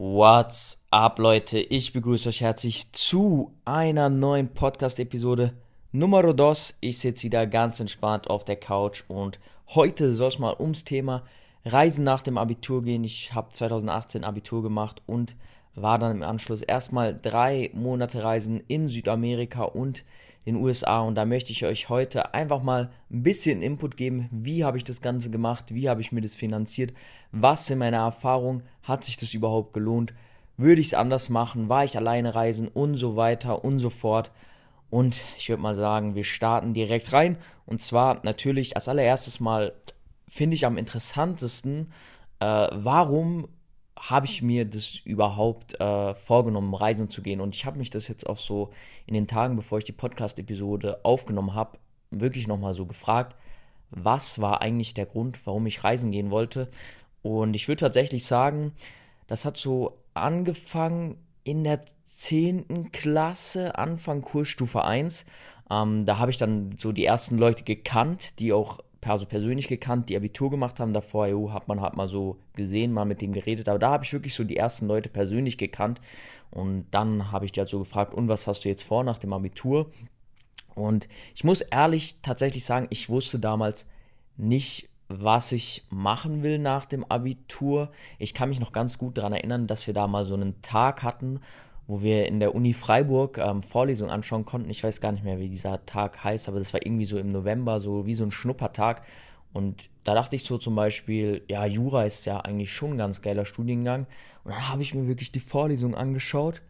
What's up, Leute? Ich begrüße euch herzlich zu einer neuen Podcast-Episode Nummer dos. Ich sitze wieder ganz entspannt auf der Couch und heute soll es mal ums Thema Reisen nach dem Abitur gehen. Ich habe 2018 Abitur gemacht und war dann im Anschluss erstmal drei Monate Reisen in Südamerika und den USA und da möchte ich euch heute einfach mal ein bisschen Input geben, wie habe ich das Ganze gemacht, wie habe ich mir das finanziert, was sind meine Erfahrungen, hat sich das überhaupt gelohnt, würde ich es anders machen, war ich alleine reisen? Und so weiter und so fort. Und ich würde mal sagen, wir starten direkt rein. Und zwar natürlich als allererstes mal finde ich am interessantesten, äh, warum habe ich mir das überhaupt äh, vorgenommen, reisen zu gehen. Und ich habe mich das jetzt auch so in den Tagen, bevor ich die Podcast-Episode aufgenommen habe, wirklich nochmal so gefragt, was war eigentlich der Grund, warum ich reisen gehen wollte. Und ich würde tatsächlich sagen, das hat so angefangen in der 10. Klasse, Anfang Kursstufe 1. Ähm, da habe ich dann so die ersten Leute gekannt, die auch also persönlich gekannt, die Abitur gemacht haben. Davor jo, hat man halt mal so gesehen, mal mit dem geredet. Aber da habe ich wirklich so die ersten Leute persönlich gekannt. Und dann habe ich die halt so gefragt, und was hast du jetzt vor nach dem Abitur? Und ich muss ehrlich tatsächlich sagen, ich wusste damals nicht, was ich machen will nach dem Abitur. Ich kann mich noch ganz gut daran erinnern, dass wir da mal so einen Tag hatten, wo wir in der Uni Freiburg ähm, Vorlesungen anschauen konnten. Ich weiß gar nicht mehr, wie dieser Tag heißt, aber das war irgendwie so im November, so wie so ein Schnuppertag. Und da dachte ich so zum Beispiel, ja, Jura ist ja eigentlich schon ein ganz geiler Studiengang. Und dann habe ich mir wirklich die Vorlesung angeschaut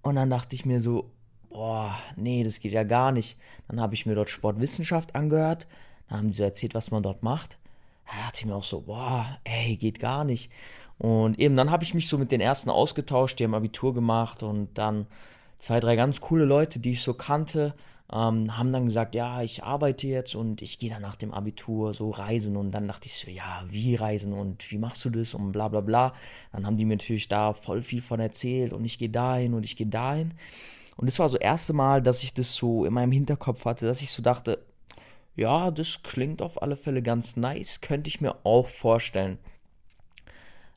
und dann dachte ich mir so, boah, nee, das geht ja gar nicht. Dann habe ich mir dort Sportwissenschaft angehört, dann haben die so erzählt, was man dort macht. Da dachte ich mir auch so, boah, ey, geht gar nicht. Und eben dann habe ich mich so mit den ersten ausgetauscht, die haben Abitur gemacht und dann zwei, drei ganz coole Leute, die ich so kannte, ähm, haben dann gesagt, ja, ich arbeite jetzt und ich gehe dann nach dem Abitur so reisen und dann dachte ich so, ja, wie reisen und wie machst du das und bla bla bla. Dann haben die mir natürlich da voll viel von erzählt und ich gehe dahin und ich gehe dahin. Und das war so das erste Mal, dass ich das so in meinem Hinterkopf hatte, dass ich so dachte, ja, das klingt auf alle Fälle ganz nice, könnte ich mir auch vorstellen.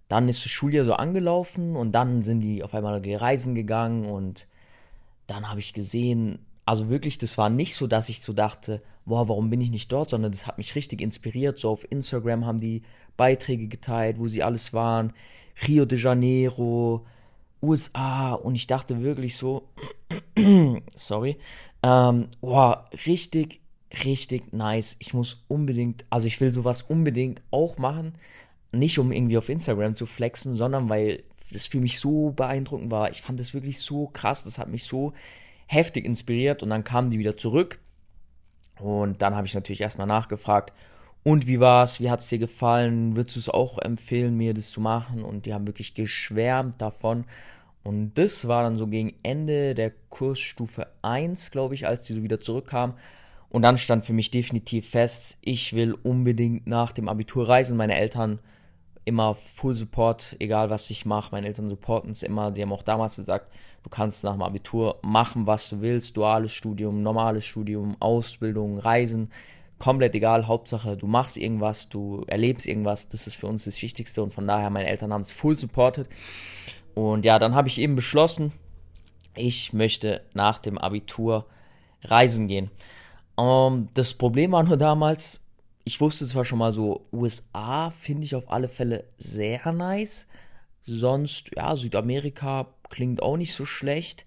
Dann ist das Schuljahr so angelaufen und dann sind die auf einmal reisen gegangen und dann habe ich gesehen, also wirklich, das war nicht so, dass ich so dachte, boah, warum bin ich nicht dort, sondern das hat mich richtig inspiriert. So auf Instagram haben die Beiträge geteilt, wo sie alles waren. Rio de Janeiro, USA und ich dachte wirklich so, sorry, ähm, boah, richtig, richtig nice. Ich muss unbedingt, also ich will sowas unbedingt auch machen, nicht um irgendwie auf Instagram zu flexen, sondern weil das für mich so beeindruckend war. Ich fand das wirklich so krass, das hat mich so heftig inspiriert und dann kamen die wieder zurück und dann habe ich natürlich erstmal nachgefragt, und wie war's? Wie hat's dir gefallen? Würdest du es auch empfehlen, mir das zu machen? Und die haben wirklich geschwärmt davon. Und das war dann so gegen Ende der Kursstufe 1, glaube ich, als die so wieder zurückkamen. Und dann stand für mich definitiv fest, ich will unbedingt nach dem Abitur reisen. Meine Eltern immer Full Support, egal was ich mache. Meine Eltern supporten es immer. Die haben auch damals gesagt, du kannst nach dem Abitur machen, was du willst. Duales Studium, normales Studium, Ausbildung, Reisen. Komplett egal. Hauptsache, du machst irgendwas, du erlebst irgendwas. Das ist für uns das Wichtigste. Und von daher, meine Eltern haben es full supported. Und ja, dann habe ich eben beschlossen, ich möchte nach dem Abitur reisen gehen. Um, ähm, das Problem war nur damals, ich wusste zwar schon mal so, USA finde ich auf alle Fälle sehr nice. Sonst, ja, Südamerika klingt auch nicht so schlecht.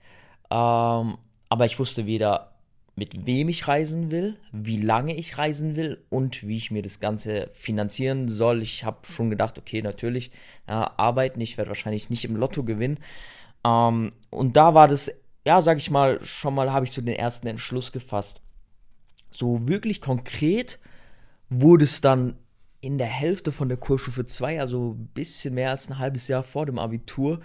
Ähm, aber ich wusste weder, mit wem ich reisen will, wie lange ich reisen will und wie ich mir das Ganze finanzieren soll. Ich habe schon gedacht, okay, natürlich, ja, arbeiten, ich werde wahrscheinlich nicht im Lotto gewinnen. Ähm, und da war das, ja, sag ich mal, schon mal habe ich so den ersten Entschluss gefasst. So wirklich konkret wurde es dann in der Hälfte von der Kursstufe 2, also ein bisschen mehr als ein halbes Jahr vor dem Abitur.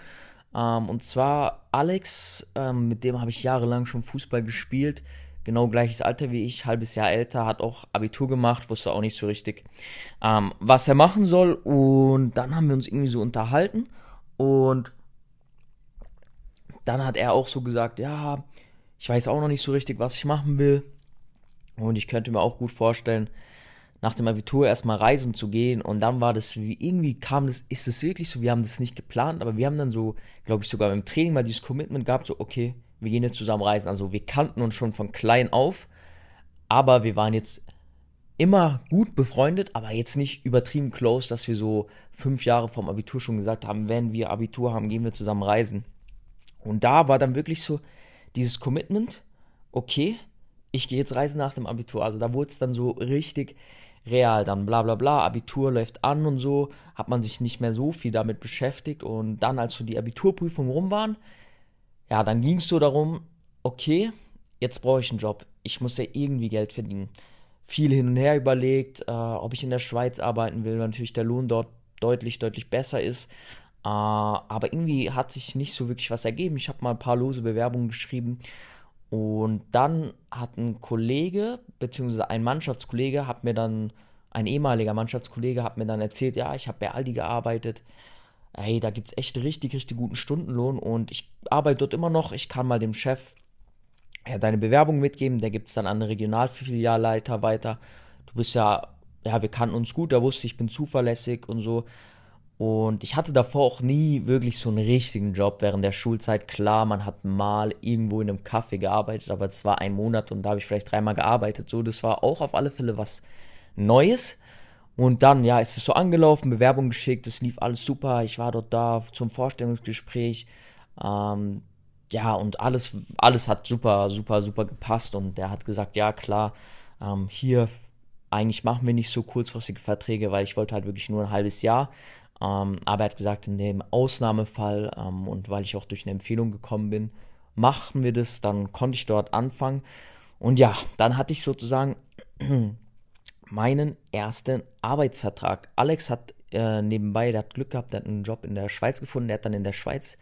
Ähm, und zwar Alex, ähm, mit dem habe ich jahrelang schon Fußball gespielt. Genau gleiches Alter wie ich, halbes Jahr älter, hat auch Abitur gemacht, wusste auch nicht so richtig, ähm, was er machen soll. Und dann haben wir uns irgendwie so unterhalten. Und dann hat er auch so gesagt, ja, ich weiß auch noch nicht so richtig, was ich machen will. Und ich könnte mir auch gut vorstellen, nach dem Abitur erstmal reisen zu gehen und dann war das wie, irgendwie kam das, ist es wirklich so, wir haben das nicht geplant, aber wir haben dann so, glaube ich, sogar beim Training mal dieses Commitment gehabt, so, okay, wir gehen jetzt zusammen reisen. Also wir kannten uns schon von klein auf, aber wir waren jetzt immer gut befreundet, aber jetzt nicht übertrieben close, dass wir so fünf Jahre vom Abitur schon gesagt haben, wenn wir Abitur haben, gehen wir zusammen reisen. Und da war dann wirklich so dieses Commitment, okay, ich gehe jetzt reisen nach dem Abitur. Also da wurde es dann so richtig real, dann bla bla bla, Abitur läuft an und so, hat man sich nicht mehr so viel damit beschäftigt. Und dann, als so die Abiturprüfungen rum waren, ja, dann ging es so darum, okay, jetzt brauche ich einen Job. Ich muss ja irgendwie Geld verdienen. Viel hin und her überlegt, äh, ob ich in der Schweiz arbeiten will, weil natürlich der Lohn dort deutlich, deutlich besser ist. Äh, aber irgendwie hat sich nicht so wirklich was ergeben. Ich habe mal ein paar lose Bewerbungen geschrieben. Und dann hat ein Kollege, beziehungsweise ein Mannschaftskollege, hat mir dann, ein ehemaliger Mannschaftskollege, hat mir dann erzählt, ja, ich habe bei Aldi gearbeitet ey, da gibt es echt richtig, richtig guten Stundenlohn und ich arbeite dort immer noch. Ich kann mal dem Chef ja, deine Bewerbung mitgeben, der gibt es dann an den Regionalfilialleiter weiter. Du bist ja, ja, wir kannten uns gut, da wusste ich, bin zuverlässig und so. Und ich hatte davor auch nie wirklich so einen richtigen Job während der Schulzeit. Klar, man hat mal irgendwo in einem Café gearbeitet, aber es war ein Monat und da habe ich vielleicht dreimal gearbeitet. So, das war auch auf alle Fälle was Neues. Und dann, ja, ist es so angelaufen, Bewerbung geschickt, es lief alles super. Ich war dort da zum Vorstellungsgespräch. Ähm, ja, und alles, alles hat super, super, super gepasst. Und der hat gesagt, ja, klar, ähm, hier, eigentlich machen wir nicht so kurzfristige Verträge, weil ich wollte halt wirklich nur ein halbes Jahr. Ähm, aber er hat gesagt, in dem Ausnahmefall ähm, und weil ich auch durch eine Empfehlung gekommen bin, machen wir das. Dann konnte ich dort anfangen. Und ja, dann hatte ich sozusagen meinen ersten Arbeitsvertrag. Alex hat äh, nebenbei, der hat Glück gehabt, der hat einen Job in der Schweiz gefunden, der hat dann in der Schweiz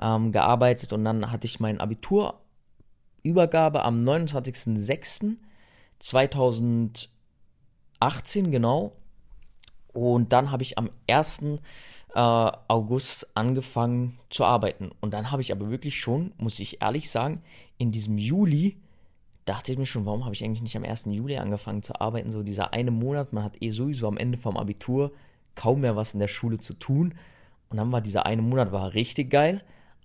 ähm, gearbeitet und dann hatte ich mein Abiturübergabe am 29.06.2018 genau und dann habe ich am 1. Äh, August angefangen zu arbeiten und dann habe ich aber wirklich schon, muss ich ehrlich sagen, in diesem Juli dachte ich mir schon, warum habe ich eigentlich nicht am 1. Juli angefangen zu arbeiten? So dieser eine Monat, man hat eh sowieso am Ende vom Abitur kaum mehr was in der Schule zu tun. Und dann war dieser eine Monat war richtig geil.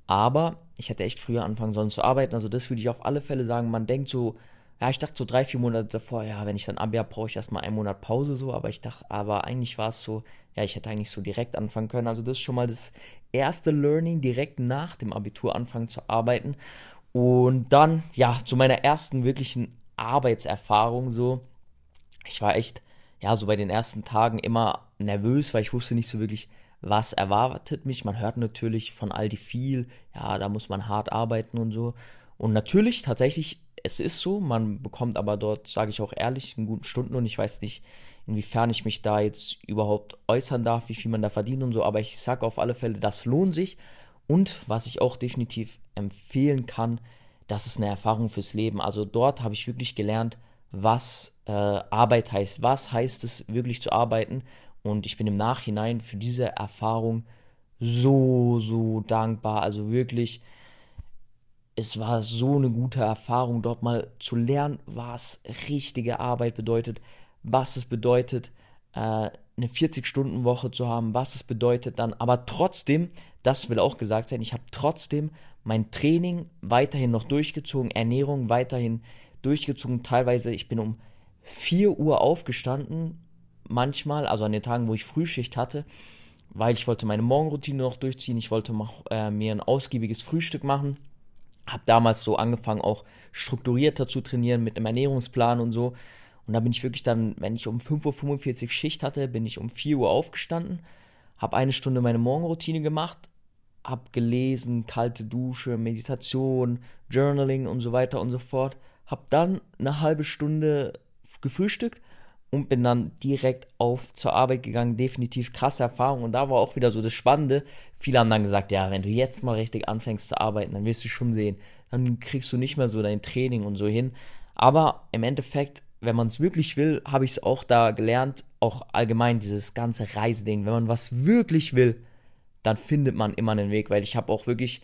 Aber ich hätte echt früher anfangen sollen zu arbeiten. Also das würde ich auf alle Fälle sagen. Man denkt so, ja, ich dachte so drei, vier Monate davor, ja, wenn ich dann Abi habe, brauche ich erstmal einen Monat Pause so. Aber ich dachte, aber eigentlich war es so, ja, ich hätte eigentlich so direkt anfangen können. Also das ist schon mal das erste Learning, direkt nach dem Abitur anfangen zu arbeiten. Und dann, ja, zu meiner ersten wirklichen Arbeitserfahrung so. Ich war echt, ja, so bei den ersten Tagen immer nervös, weil ich wusste nicht so wirklich, was erwartet mich. Man hört natürlich von Aldi viel, ja, da muss man hart arbeiten und so. Und natürlich, tatsächlich, es ist so, man bekommt aber dort, sage ich auch ehrlich, einen guten Stundenlohn. Ich weiß nicht, inwiefern ich mich da jetzt überhaupt äußern darf, wie viel man da verdient und so, aber ich sage auf alle Fälle, das lohnt sich. Und was ich auch definitiv empfehlen kann, das ist eine Erfahrung fürs Leben. Also dort habe ich wirklich gelernt, was äh, Arbeit heißt. Was heißt es wirklich zu arbeiten? Und ich bin im Nachhinein für diese Erfahrung so, so dankbar. Also wirklich, es war so eine gute Erfahrung, dort mal zu lernen, was richtige Arbeit bedeutet, was es bedeutet, äh, eine 40-Stunden-Woche zu haben, was es bedeutet dann, aber trotzdem das will auch gesagt sein, ich habe trotzdem mein Training weiterhin noch durchgezogen, Ernährung weiterhin durchgezogen. Teilweise, ich bin um 4 Uhr aufgestanden, manchmal, also an den Tagen, wo ich Frühschicht hatte, weil ich wollte meine Morgenroutine noch durchziehen, ich wollte äh, mir ein ausgiebiges Frühstück machen. Habe damals so angefangen, auch strukturierter zu trainieren mit einem Ernährungsplan und so. Und da bin ich wirklich dann, wenn ich um 5.45 Uhr Schicht hatte, bin ich um 4 Uhr aufgestanden, habe eine Stunde meine Morgenroutine gemacht, habe gelesen, kalte Dusche, Meditation, Journaling und so weiter und so fort. Habe dann eine halbe Stunde gefrühstückt und bin dann direkt auf zur Arbeit gegangen. Definitiv krasse Erfahrung. Und da war auch wieder so das Spannende. Viele haben dann gesagt, ja, wenn du jetzt mal richtig anfängst zu arbeiten, dann wirst du schon sehen. Dann kriegst du nicht mehr so dein Training und so hin. Aber im Endeffekt wenn man es wirklich will, habe ich es auch da gelernt, auch allgemein dieses ganze Reiseding. Wenn man was wirklich will, dann findet man immer einen Weg, weil ich habe auch wirklich,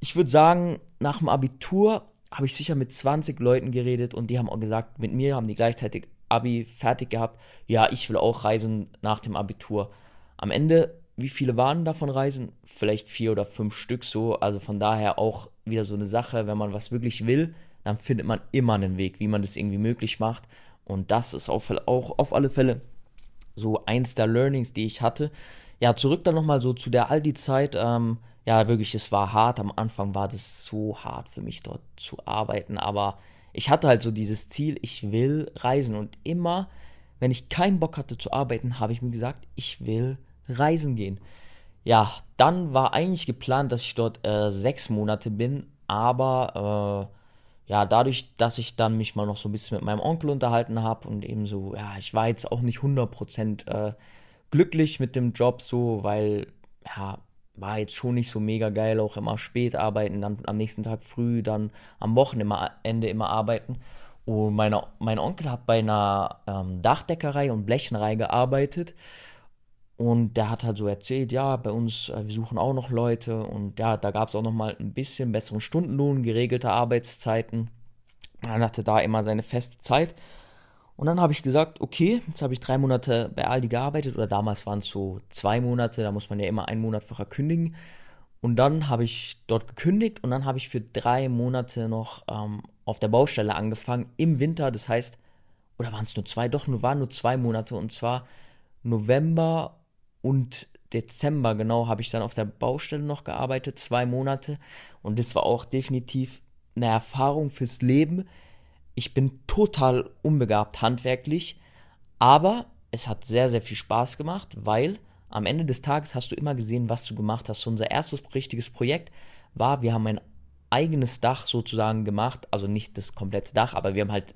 ich würde sagen, nach dem Abitur habe ich sicher mit 20 Leuten geredet und die haben auch gesagt, mit mir haben die gleichzeitig Abi fertig gehabt. Ja, ich will auch reisen nach dem Abitur. Am Ende, wie viele waren davon reisen? Vielleicht vier oder fünf Stück so. Also von daher auch wieder so eine Sache, wenn man was wirklich will, dann findet man immer einen Weg, wie man das irgendwie möglich macht. Und das ist auch, auch auf alle Fälle so eins der Learnings, die ich hatte. Ja, zurück dann nochmal so zu der Aldi-Zeit. Ähm, ja, wirklich, es war hart. Am Anfang war das so hart für mich dort zu arbeiten, aber ich hatte halt so dieses Ziel, ich will reisen und immer, wenn ich keinen Bock hatte zu arbeiten, habe ich mir gesagt, ich will reisen gehen. Ja, dann war eigentlich geplant, dass ich dort äh, sechs Monate bin, aber äh, ja, dadurch, dass ich dann mich mal noch so ein bisschen mit meinem Onkel unterhalten habe und eben so, ja, ich war jetzt auch nicht 100% äh, glücklich mit dem Job so, weil, ja, war jetzt schon nicht so mega geil, auch immer spät arbeiten, dann am nächsten Tag früh, dann am Wochenende immer arbeiten. Und meine, mein Onkel hat bei einer ähm, Dachdeckerei und Blechenreihe gearbeitet. Und der hat halt so erzählt, ja, bei uns, äh, wir suchen auch noch Leute. Und ja, da gab es auch noch mal ein bisschen besseren Stundenlohn, geregelte Arbeitszeiten. Man hatte da immer seine feste Zeit. Und dann habe ich gesagt, okay, jetzt habe ich drei Monate bei Aldi gearbeitet oder damals waren es so zwei Monate, da muss man ja immer einen Monat vorher kündigen. Und dann habe ich dort gekündigt und dann habe ich für drei Monate noch ähm, auf der Baustelle angefangen im Winter. Das heißt, oder waren es nur zwei? Doch, nur waren nur zwei Monate und zwar November und Dezember genau habe ich dann auf der Baustelle noch gearbeitet, zwei Monate. Und das war auch definitiv eine Erfahrung fürs Leben ich bin total unbegabt handwerklich, aber es hat sehr, sehr viel Spaß gemacht, weil am Ende des Tages hast du immer gesehen, was du gemacht hast. Unser erstes richtiges Projekt war, wir haben ein eigenes Dach sozusagen gemacht, also nicht das komplette Dach, aber wir haben halt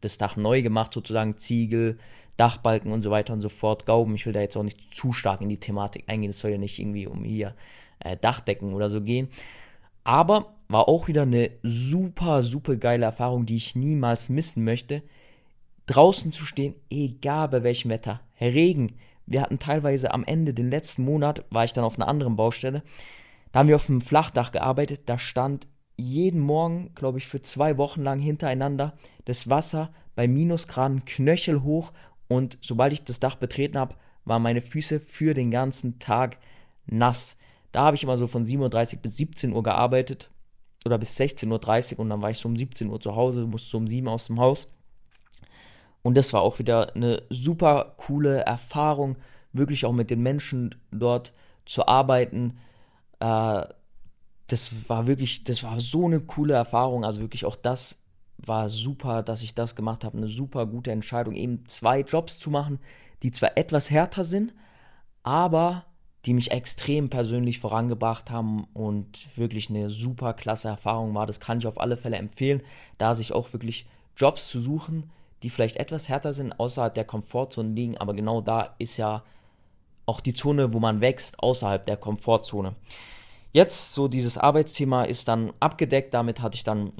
das Dach neu gemacht, sozusagen Ziegel, Dachbalken und so weiter und so fort. Gauben, ich will da jetzt auch nicht zu stark in die Thematik eingehen, es soll ja nicht irgendwie um hier äh, Dachdecken oder so gehen. Aber war auch wieder eine super, super geile Erfahrung, die ich niemals missen möchte. Draußen zu stehen, egal bei welchem Wetter. Regen. Wir hatten teilweise am Ende, den letzten Monat, war ich dann auf einer anderen Baustelle. Da haben wir auf einem Flachdach gearbeitet. Da stand jeden Morgen, glaube ich, für zwei Wochen lang hintereinander das Wasser bei Minusgraden knöchelhoch. Und sobald ich das Dach betreten habe, waren meine Füße für den ganzen Tag nass. Da habe ich immer so von 7.30 Uhr bis 17 Uhr gearbeitet oder bis 16.30 Uhr und dann war ich so um 17 Uhr zu Hause, musste so um 7 Uhr aus dem Haus. Und das war auch wieder eine super coole Erfahrung, wirklich auch mit den Menschen dort zu arbeiten. Äh, das war wirklich, das war so eine coole Erfahrung. Also wirklich auch das war super, dass ich das gemacht habe. Eine super gute Entscheidung, eben zwei Jobs zu machen, die zwar etwas härter sind, aber die mich extrem persönlich vorangebracht haben und wirklich eine super klasse Erfahrung war. Das kann ich auf alle Fälle empfehlen, da sich auch wirklich Jobs zu suchen, die vielleicht etwas härter sind, außerhalb der Komfortzone liegen, aber genau da ist ja auch die Zone, wo man wächst, außerhalb der Komfortzone. Jetzt so dieses Arbeitsthema ist dann abgedeckt, damit hatte ich dann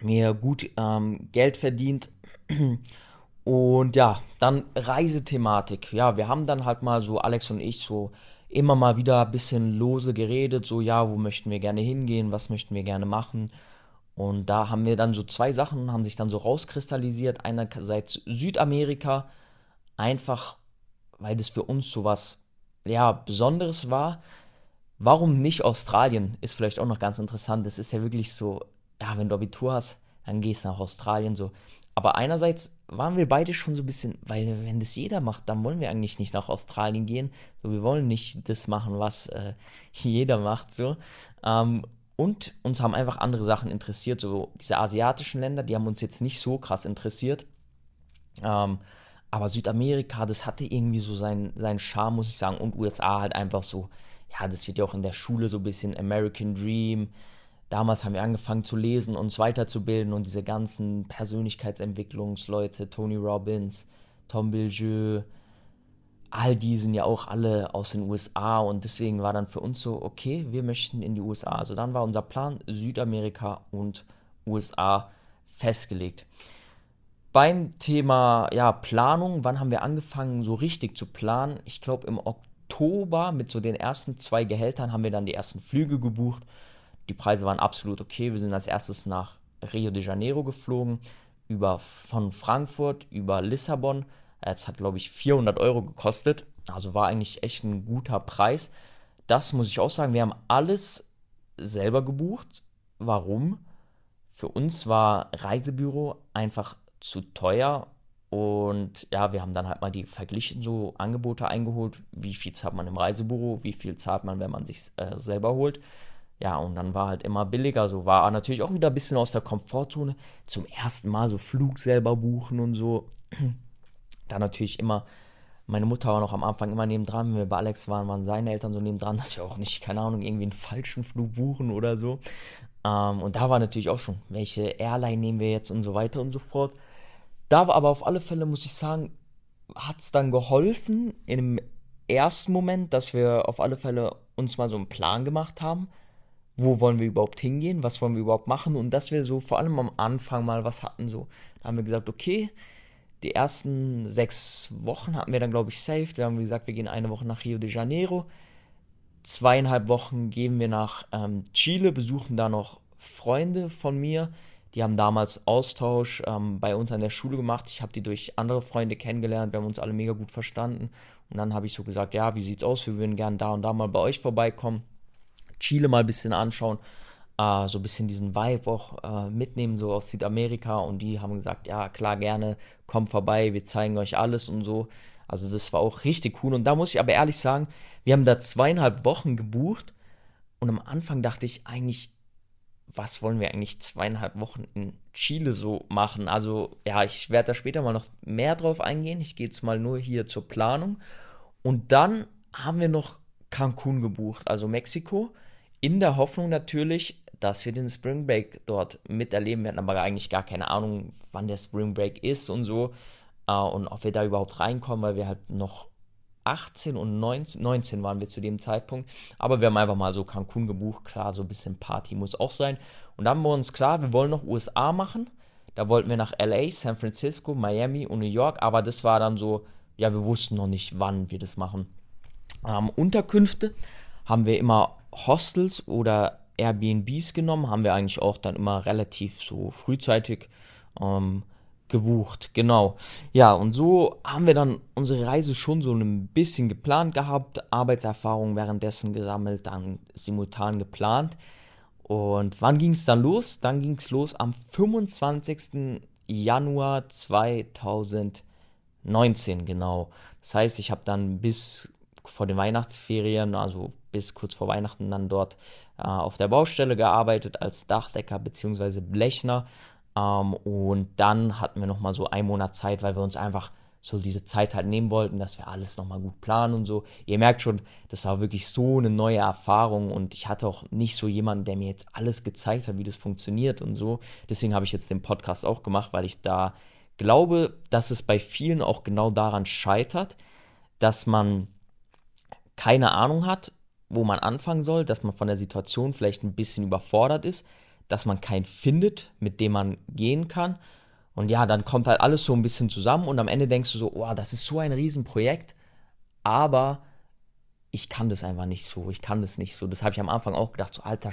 mir gut ähm, Geld verdient. Und ja, dann Reisethematik. Ja, wir haben dann halt mal so, Alex und ich, so immer mal wieder ein bisschen lose geredet, so ja, wo möchten wir gerne hingehen, was möchten wir gerne machen. Und da haben wir dann so zwei Sachen, haben sich dann so rauskristallisiert. Einerseits Südamerika, einfach weil das für uns so was, ja, Besonderes war. Warum nicht Australien? Ist vielleicht auch noch ganz interessant. Das ist ja wirklich so, ja, wenn du Abitur hast, dann gehst du nach Australien so. Aber einerseits waren wir beide schon so ein bisschen, weil wenn das jeder macht, dann wollen wir eigentlich nicht nach Australien gehen. So, wir wollen nicht das machen, was äh, jeder macht. So. Ähm, und uns haben einfach andere Sachen interessiert. So diese asiatischen Länder, die haben uns jetzt nicht so krass interessiert. Ähm, aber Südamerika, das hatte irgendwie so seinen, seinen Charme, muss ich sagen. Und USA halt einfach so, ja, das wird ja auch in der Schule so ein bisschen American Dream damals haben wir angefangen zu lesen, uns weiterzubilden und diese ganzen Persönlichkeitsentwicklungsleute, Tony Robbins, Tom Billieux, all die sind ja auch alle aus den USA und deswegen war dann für uns so, okay, wir möchten in die USA. Also dann war unser Plan Südamerika und USA festgelegt. Beim Thema ja, Planung, wann haben wir angefangen, so richtig zu planen? Ich glaube, im Oktober mit so den ersten zwei Gehältern haben wir dann die ersten Flüge gebucht die Preise waren absolut okay. Wir sind als erstes nach Rio de Janeiro geflogen über, von Frankfurt über Lissabon. Es hat, glaube ich, 400 Euro gekostet. Also war eigentlich echt ein guter Preis. Das muss ich auch sagen. Wir haben alles selber gebucht. Warum? Für uns war Reisebüro einfach zu teuer und ja, wir haben dann halt mal die verglichen, so Angebote eingeholt. Wie viel zahlt man im Reisebüro, wie viel zahlt man, wenn man sich äh, selber holt. Ja, und dann war halt immer billiger. So war natürlich auch wieder ein bisschen aus der Komfortzone. Zum ersten Mal so Flug selber buchen und so. Da natürlich immer, meine Mutter war noch am Anfang immer nebendran. Wenn wir bei Alex waren, waren seine Eltern so nebendran, dass wir auch nicht, keine Ahnung, irgendwie einen falschen Flug buchen oder so. Ähm, und da war natürlich auch schon, welche Airline nehmen wir jetzt und so weiter und so fort. Da war aber auf alle Fälle, muss ich sagen, hat es dann geholfen im ersten Moment, dass wir auf alle Fälle uns mal so einen Plan gemacht haben. Wo wollen wir überhaupt hingehen? Was wollen wir überhaupt machen? Und dass wir so vor allem am Anfang mal was hatten. So, da haben wir gesagt, okay, die ersten sechs Wochen hatten wir dann, glaube ich, saved. Wir haben gesagt, wir gehen eine Woche nach Rio de Janeiro. Zweieinhalb Wochen gehen wir nach ähm, Chile, besuchen da noch Freunde von mir. Die haben damals Austausch ähm, bei uns an der Schule gemacht. Ich habe die durch andere Freunde kennengelernt. Wir haben uns alle mega gut verstanden. Und dann habe ich so gesagt, ja, wie sieht's aus? Wir würden gerne da und da mal bei euch vorbeikommen. Chile mal ein bisschen anschauen. Äh, so ein bisschen diesen Vibe auch äh, mitnehmen, so aus Südamerika. Und die haben gesagt, ja, klar, gerne, kommt vorbei, wir zeigen euch alles und so. Also das war auch richtig cool. Und da muss ich aber ehrlich sagen, wir haben da zweieinhalb Wochen gebucht. Und am Anfang dachte ich eigentlich, was wollen wir eigentlich zweieinhalb Wochen in Chile so machen? Also, ja, ich werde da später mal noch mehr drauf eingehen. Ich gehe jetzt mal nur hier zur Planung. Und dann haben wir noch Cancun gebucht, also Mexiko, in der Hoffnung natürlich, dass wir den Spring Break dort miterleben werden, aber eigentlich gar keine Ahnung, wann der Spring Break ist und so. Äh, und ob wir da überhaupt reinkommen, weil wir halt noch 18 und 19, 19 waren wir zu dem Zeitpunkt. Aber wir haben einfach mal so Cancun gebucht. Klar, so ein bisschen Party muss auch sein. Und dann haben wir uns klar, wir wollen noch USA machen. Da wollten wir nach LA, San Francisco, Miami und New York. Aber das war dann so, ja, wir wussten noch nicht, wann wir das machen. Ähm, Unterkünfte haben wir immer Hostels oder Airbnbs genommen. Haben wir eigentlich auch dann immer relativ so frühzeitig ähm, gebucht, genau. Ja, und so haben wir dann unsere Reise schon so ein bisschen geplant gehabt, Arbeitserfahrung währenddessen gesammelt, dann simultan geplant. Und wann ging es dann los? Dann ging es los am 25. Januar 2019, genau. Das heißt, ich habe dann bis vor den Weihnachtsferien, also bis kurz vor Weihnachten, dann dort äh, auf der Baustelle gearbeitet als Dachdecker bzw. Blechner ähm, und dann hatten wir nochmal so einen Monat Zeit, weil wir uns einfach so diese Zeit halt nehmen wollten, dass wir alles nochmal gut planen und so. Ihr merkt schon, das war wirklich so eine neue Erfahrung und ich hatte auch nicht so jemanden, der mir jetzt alles gezeigt hat, wie das funktioniert und so. Deswegen habe ich jetzt den Podcast auch gemacht, weil ich da glaube, dass es bei vielen auch genau daran scheitert, dass man keine Ahnung hat, wo man anfangen soll, dass man von der Situation vielleicht ein bisschen überfordert ist, dass man keinen findet, mit dem man gehen kann. Und ja, dann kommt halt alles so ein bisschen zusammen und am Ende denkst du so, oh, das ist so ein Riesenprojekt, aber ich kann das einfach nicht so, ich kann das nicht so. Das habe ich am Anfang auch gedacht, so alter,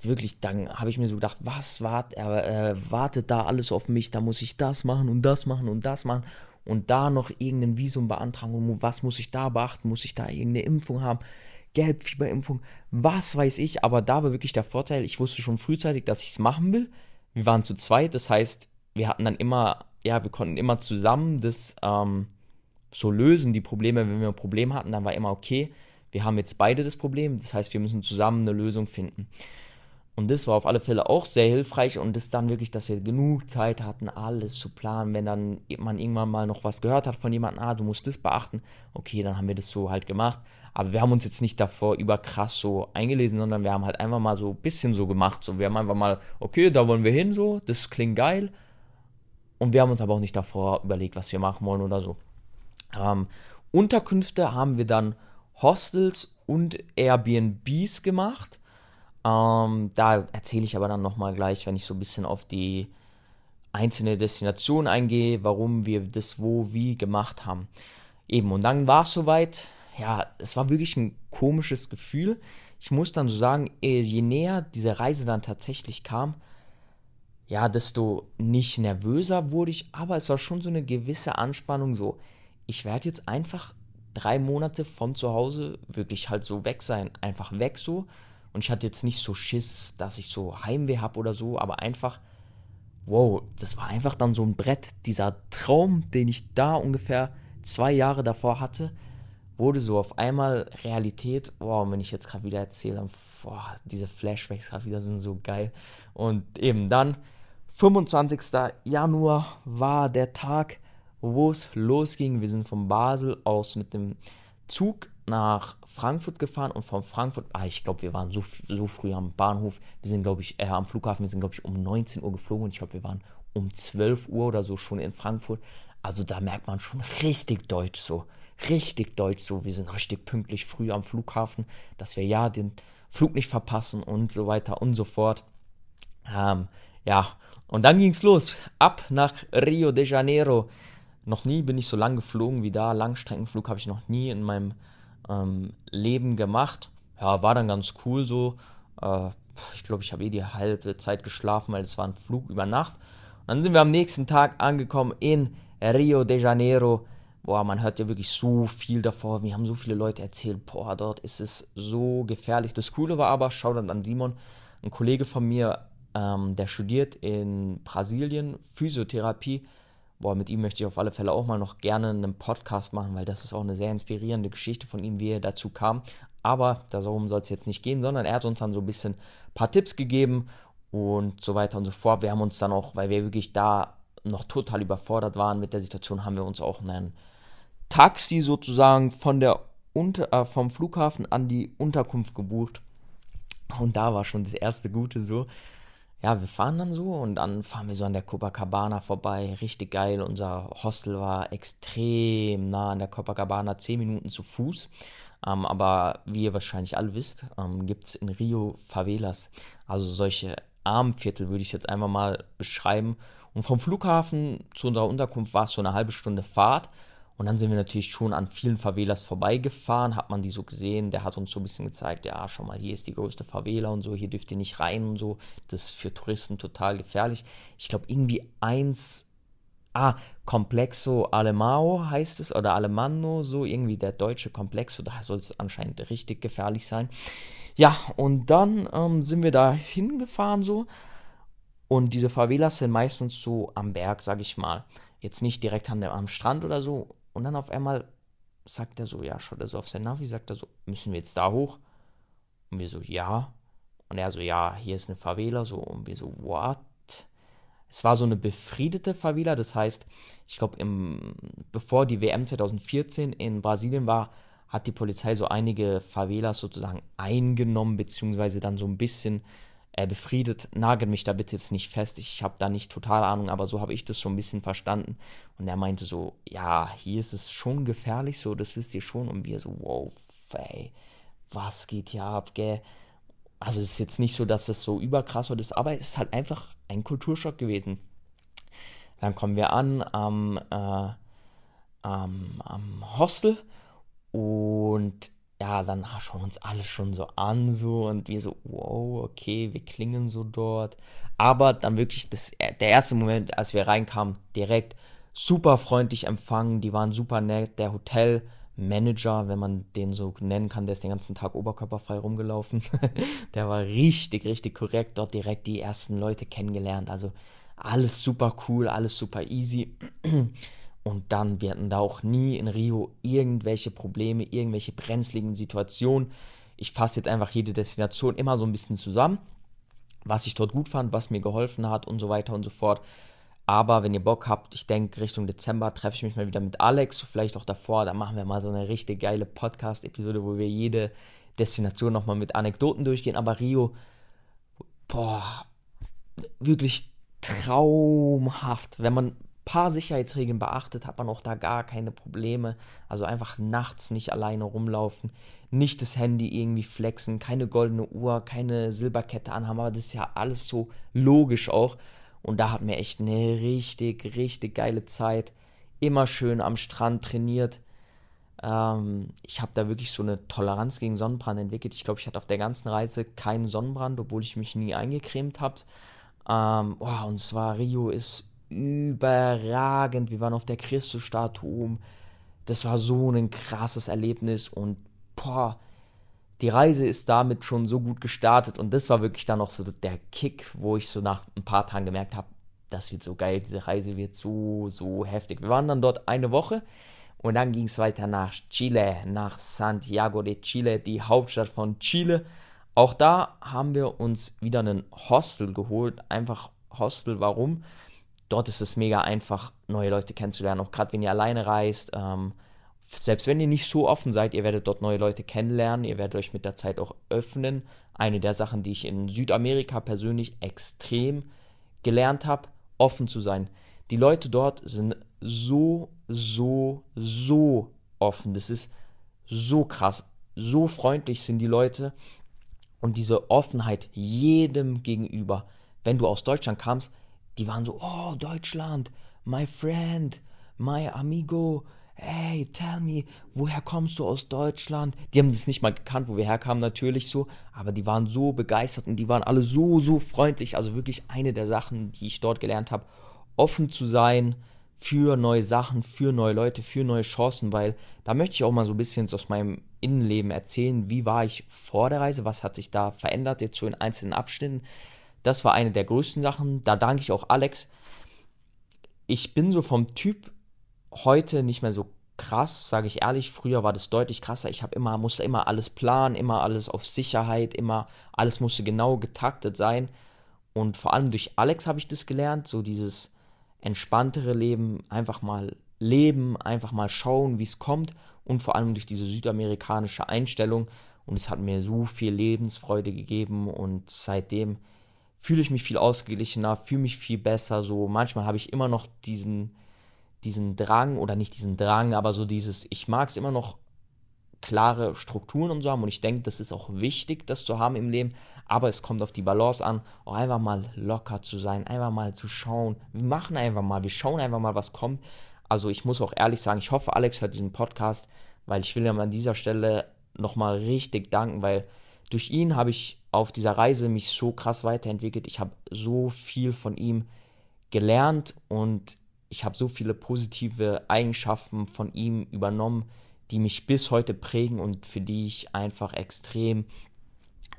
wirklich, dann habe ich mir so gedacht, was wart, äh, wartet da alles auf mich, da muss ich das machen und das machen und das machen und da noch irgendein Visum beantragen, was muss ich da beachten, muss ich da irgendeine Impfung haben. Gelbfieberimpfung, was weiß ich, aber da war wirklich der Vorteil, ich wusste schon frühzeitig, dass ich es machen will. Wir waren zu zweit, das heißt, wir hatten dann immer, ja, wir konnten immer zusammen das ähm, so lösen, die Probleme, wenn wir ein Problem hatten, dann war immer okay, wir haben jetzt beide das Problem, das heißt, wir müssen zusammen eine Lösung finden. Und das war auf alle Fälle auch sehr hilfreich und das dann wirklich, dass wir genug Zeit hatten, alles zu planen. Wenn dann man irgendwann mal noch was gehört hat von jemandem, ah, du musst das beachten, okay, dann haben wir das so halt gemacht. Aber wir haben uns jetzt nicht davor über krass so eingelesen, sondern wir haben halt einfach mal so ein bisschen so gemacht. So, wir haben einfach mal, okay, da wollen wir hin, so, das klingt geil. Und wir haben uns aber auch nicht davor überlegt, was wir machen wollen oder so. Ähm, Unterkünfte haben wir dann Hostels und Airbnbs gemacht. Ähm, da erzähle ich aber dann nochmal gleich, wenn ich so ein bisschen auf die einzelne Destination eingehe, warum wir das wo, wie gemacht haben. Eben, und dann war es soweit. Ja, es war wirklich ein komisches Gefühl. Ich muss dann so sagen, je näher diese Reise dann tatsächlich kam, ja, desto nicht nervöser wurde ich, aber es war schon so eine gewisse Anspannung, so, ich werde jetzt einfach drei Monate von zu Hause wirklich halt so weg sein, einfach weg so. Und ich hatte jetzt nicht so Schiss, dass ich so Heimweh habe oder so, aber einfach, wow, das war einfach dann so ein Brett. Dieser Traum, den ich da ungefähr zwei Jahre davor hatte, wurde so auf einmal Realität. Wow, wenn ich jetzt gerade wieder erzähle, boah, diese Flashbacks gerade wieder sind so geil. Und eben dann, 25. Januar war der Tag, wo es losging. Wir sind von Basel aus mit dem Zug nach Frankfurt gefahren und von Frankfurt, ah, ich glaube, wir waren so, so früh am Bahnhof. Wir sind, glaube ich, äh, am Flughafen, wir sind, glaube ich, um 19 Uhr geflogen und ich glaube, wir waren um 12 Uhr oder so schon in Frankfurt. Also da merkt man schon richtig deutsch so. Richtig deutsch so. Wir sind richtig pünktlich früh am Flughafen, dass wir ja den Flug nicht verpassen und so weiter und so fort. Ähm, ja, und dann ging es los. Ab nach Rio de Janeiro. Noch nie bin ich so lang geflogen wie da. Langstreckenflug habe ich noch nie in meinem ähm, Leben gemacht. Ja, war dann ganz cool so. Äh, ich glaube, ich habe eh die halbe Zeit geschlafen, weil es war ein Flug über Nacht. Und dann sind wir am nächsten Tag angekommen in Rio de Janeiro. Boah, man hört ja wirklich so viel davor. Wir haben so viele Leute erzählt, boah, dort ist es so gefährlich. Das Coole war aber, schau dann an Simon, ein Kollege von mir, ähm, der studiert in Brasilien Physiotherapie boah, mit ihm möchte ich auf alle Fälle auch mal noch gerne einen Podcast machen, weil das ist auch eine sehr inspirierende Geschichte von ihm, wie er dazu kam. Aber darum soll es jetzt nicht gehen, sondern er hat uns dann so ein bisschen ein paar Tipps gegeben und so weiter und so fort. Wir haben uns dann auch, weil wir wirklich da noch total überfordert waren mit der Situation, haben wir uns auch ein Taxi sozusagen von der Unter äh, vom Flughafen an die Unterkunft gebucht. Und da war schon das erste Gute so ja, wir fahren dann so und dann fahren wir so an der Copacabana vorbei. Richtig geil. Unser Hostel war extrem nah an der Copacabana, 10 Minuten zu Fuß. Ähm, aber wie ihr wahrscheinlich alle wisst, ähm, gibt es in Rio Favelas. Also solche Armviertel würde ich jetzt einfach mal beschreiben. Und vom Flughafen zu unserer Unterkunft war es so eine halbe Stunde Fahrt. Und dann sind wir natürlich schon an vielen Favelas vorbeigefahren, hat man die so gesehen, der hat uns so ein bisschen gezeigt, ja, schau mal, hier ist die größte Favela und so, hier dürft ihr nicht rein und so, das ist für Touristen total gefährlich. Ich glaube, irgendwie eins, ah, Complexo Alemao heißt es, oder Alemanno, so irgendwie der deutsche Complexo, da soll es anscheinend richtig gefährlich sein. Ja, und dann ähm, sind wir da hingefahren so, und diese Favelas sind meistens so am Berg, sag ich mal. Jetzt nicht direkt am Strand oder so, und dann auf einmal sagt er so, ja, schaut er so auf sein Navi, sagt er so, müssen wir jetzt da hoch? Und wir so, ja. Und er so, ja, hier ist eine Favela, so, und wir so, what? Es war so eine befriedete Favela, das heißt, ich glaube, bevor die WM 2014 in Brasilien war, hat die Polizei so einige Favelas sozusagen eingenommen, beziehungsweise dann so ein bisschen äh, befriedet. Nagel mich da bitte jetzt nicht fest, ich habe da nicht total Ahnung, aber so habe ich das schon ein bisschen verstanden. Und er meinte so, ja, hier ist es schon gefährlich, so, das wisst ihr schon. Und wir so, wow, ey, was geht hier ab, gell? Also es ist jetzt nicht so, dass es so überkrass ist, aber es ist halt einfach ein Kulturschock gewesen. Dann kommen wir an am, äh, am, am Hostel und ja, dann schauen uns alle schon so an, so und wir so, wow, okay, wir klingen so dort. Aber dann wirklich das, der erste Moment, als wir reinkamen, direkt super freundlich empfangen, die waren super nett. Der Hotelmanager, wenn man den so nennen kann, der ist den ganzen Tag oberkörperfrei rumgelaufen. der war richtig, richtig korrekt, dort direkt die ersten Leute kennengelernt. Also alles super cool, alles super easy. Und dann, wir hatten da auch nie in Rio irgendwelche Probleme, irgendwelche brenzligen Situationen. Ich fasse jetzt einfach jede Destination immer so ein bisschen zusammen, was ich dort gut fand, was mir geholfen hat und so weiter und so fort. Aber wenn ihr Bock habt, ich denke, Richtung Dezember treffe ich mich mal wieder mit Alex, vielleicht auch davor, da machen wir mal so eine richtig geile Podcast-Episode, wo wir jede Destination nochmal mit Anekdoten durchgehen. Aber Rio, boah, wirklich traumhaft. Wenn man paar Sicherheitsregeln beachtet, hat man auch da gar keine Probleme. Also einfach nachts nicht alleine rumlaufen, nicht das Handy irgendwie flexen, keine goldene Uhr, keine Silberkette anhaben, aber das ist ja alles so logisch auch. Und da hatten wir echt eine richtig, richtig geile Zeit. Immer schön am Strand trainiert. Ähm, ich habe da wirklich so eine Toleranz gegen Sonnenbrand entwickelt. Ich glaube, ich hatte auf der ganzen Reise keinen Sonnenbrand, obwohl ich mich nie eingecremt habe. Ähm, oh, und zwar Rio ist überragend. Wir waren auf der Christusstatue. Das war so ein krasses Erlebnis und boah, die Reise ist damit schon so gut gestartet und das war wirklich dann noch so der Kick, wo ich so nach ein paar Tagen gemerkt habe, das wird so geil, diese Reise wird so, so heftig. Wir waren dann dort eine Woche und dann ging es weiter nach Chile, nach Santiago de Chile, die Hauptstadt von Chile. Auch da haben wir uns wieder einen Hostel geholt. Einfach Hostel, warum? Dort ist es mega einfach, neue Leute kennenzulernen, auch gerade wenn ihr alleine reist. Ähm, selbst wenn ihr nicht so offen seid, ihr werdet dort neue Leute kennenlernen, ihr werdet euch mit der Zeit auch öffnen. Eine der Sachen, die ich in Südamerika persönlich extrem gelernt habe, offen zu sein. Die Leute dort sind so, so, so offen. Das ist so krass. So freundlich sind die Leute. Und diese Offenheit jedem gegenüber. Wenn du aus Deutschland kamst, die waren so, oh, Deutschland, my friend, my amigo, hey, tell me, woher kommst du aus Deutschland? Die haben das nicht mal gekannt, wo wir herkamen, natürlich so, aber die waren so begeistert und die waren alle so, so freundlich. Also wirklich eine der Sachen, die ich dort gelernt habe, offen zu sein für neue Sachen, für neue Leute, für neue Chancen, weil da möchte ich auch mal so ein bisschen aus meinem Innenleben erzählen, wie war ich vor der Reise, was hat sich da verändert, jetzt so in einzelnen Abschnitten. Das war eine der größten Sachen. Da danke ich auch Alex. Ich bin so vom Typ heute nicht mehr so krass, sage ich ehrlich. Früher war das deutlich krasser. Ich habe immer musste immer alles planen, immer alles auf Sicherheit, immer alles musste genau getaktet sein. Und vor allem durch Alex habe ich das gelernt, so dieses entspanntere Leben, einfach mal leben, einfach mal schauen, wie es kommt und vor allem durch diese südamerikanische Einstellung. Und es hat mir so viel Lebensfreude gegeben und seitdem fühle ich mich viel ausgeglichener, fühle mich viel besser. So manchmal habe ich immer noch diesen diesen Drang oder nicht diesen Drang, aber so dieses, ich mag es immer noch klare Strukturen und so haben und ich denke, das ist auch wichtig, das zu haben im Leben, aber es kommt auf die Balance an, auch einfach mal locker zu sein, einfach mal zu schauen, wir machen einfach mal, wir schauen einfach mal, was kommt. Also ich muss auch ehrlich sagen, ich hoffe, Alex hört diesen Podcast, weil ich will ihm an dieser Stelle nochmal richtig danken, weil durch ihn habe ich auf dieser Reise mich so krass weiterentwickelt. Ich habe so viel von ihm gelernt und ich habe so viele positive Eigenschaften von ihm übernommen, die mich bis heute prägen und für die ich einfach extrem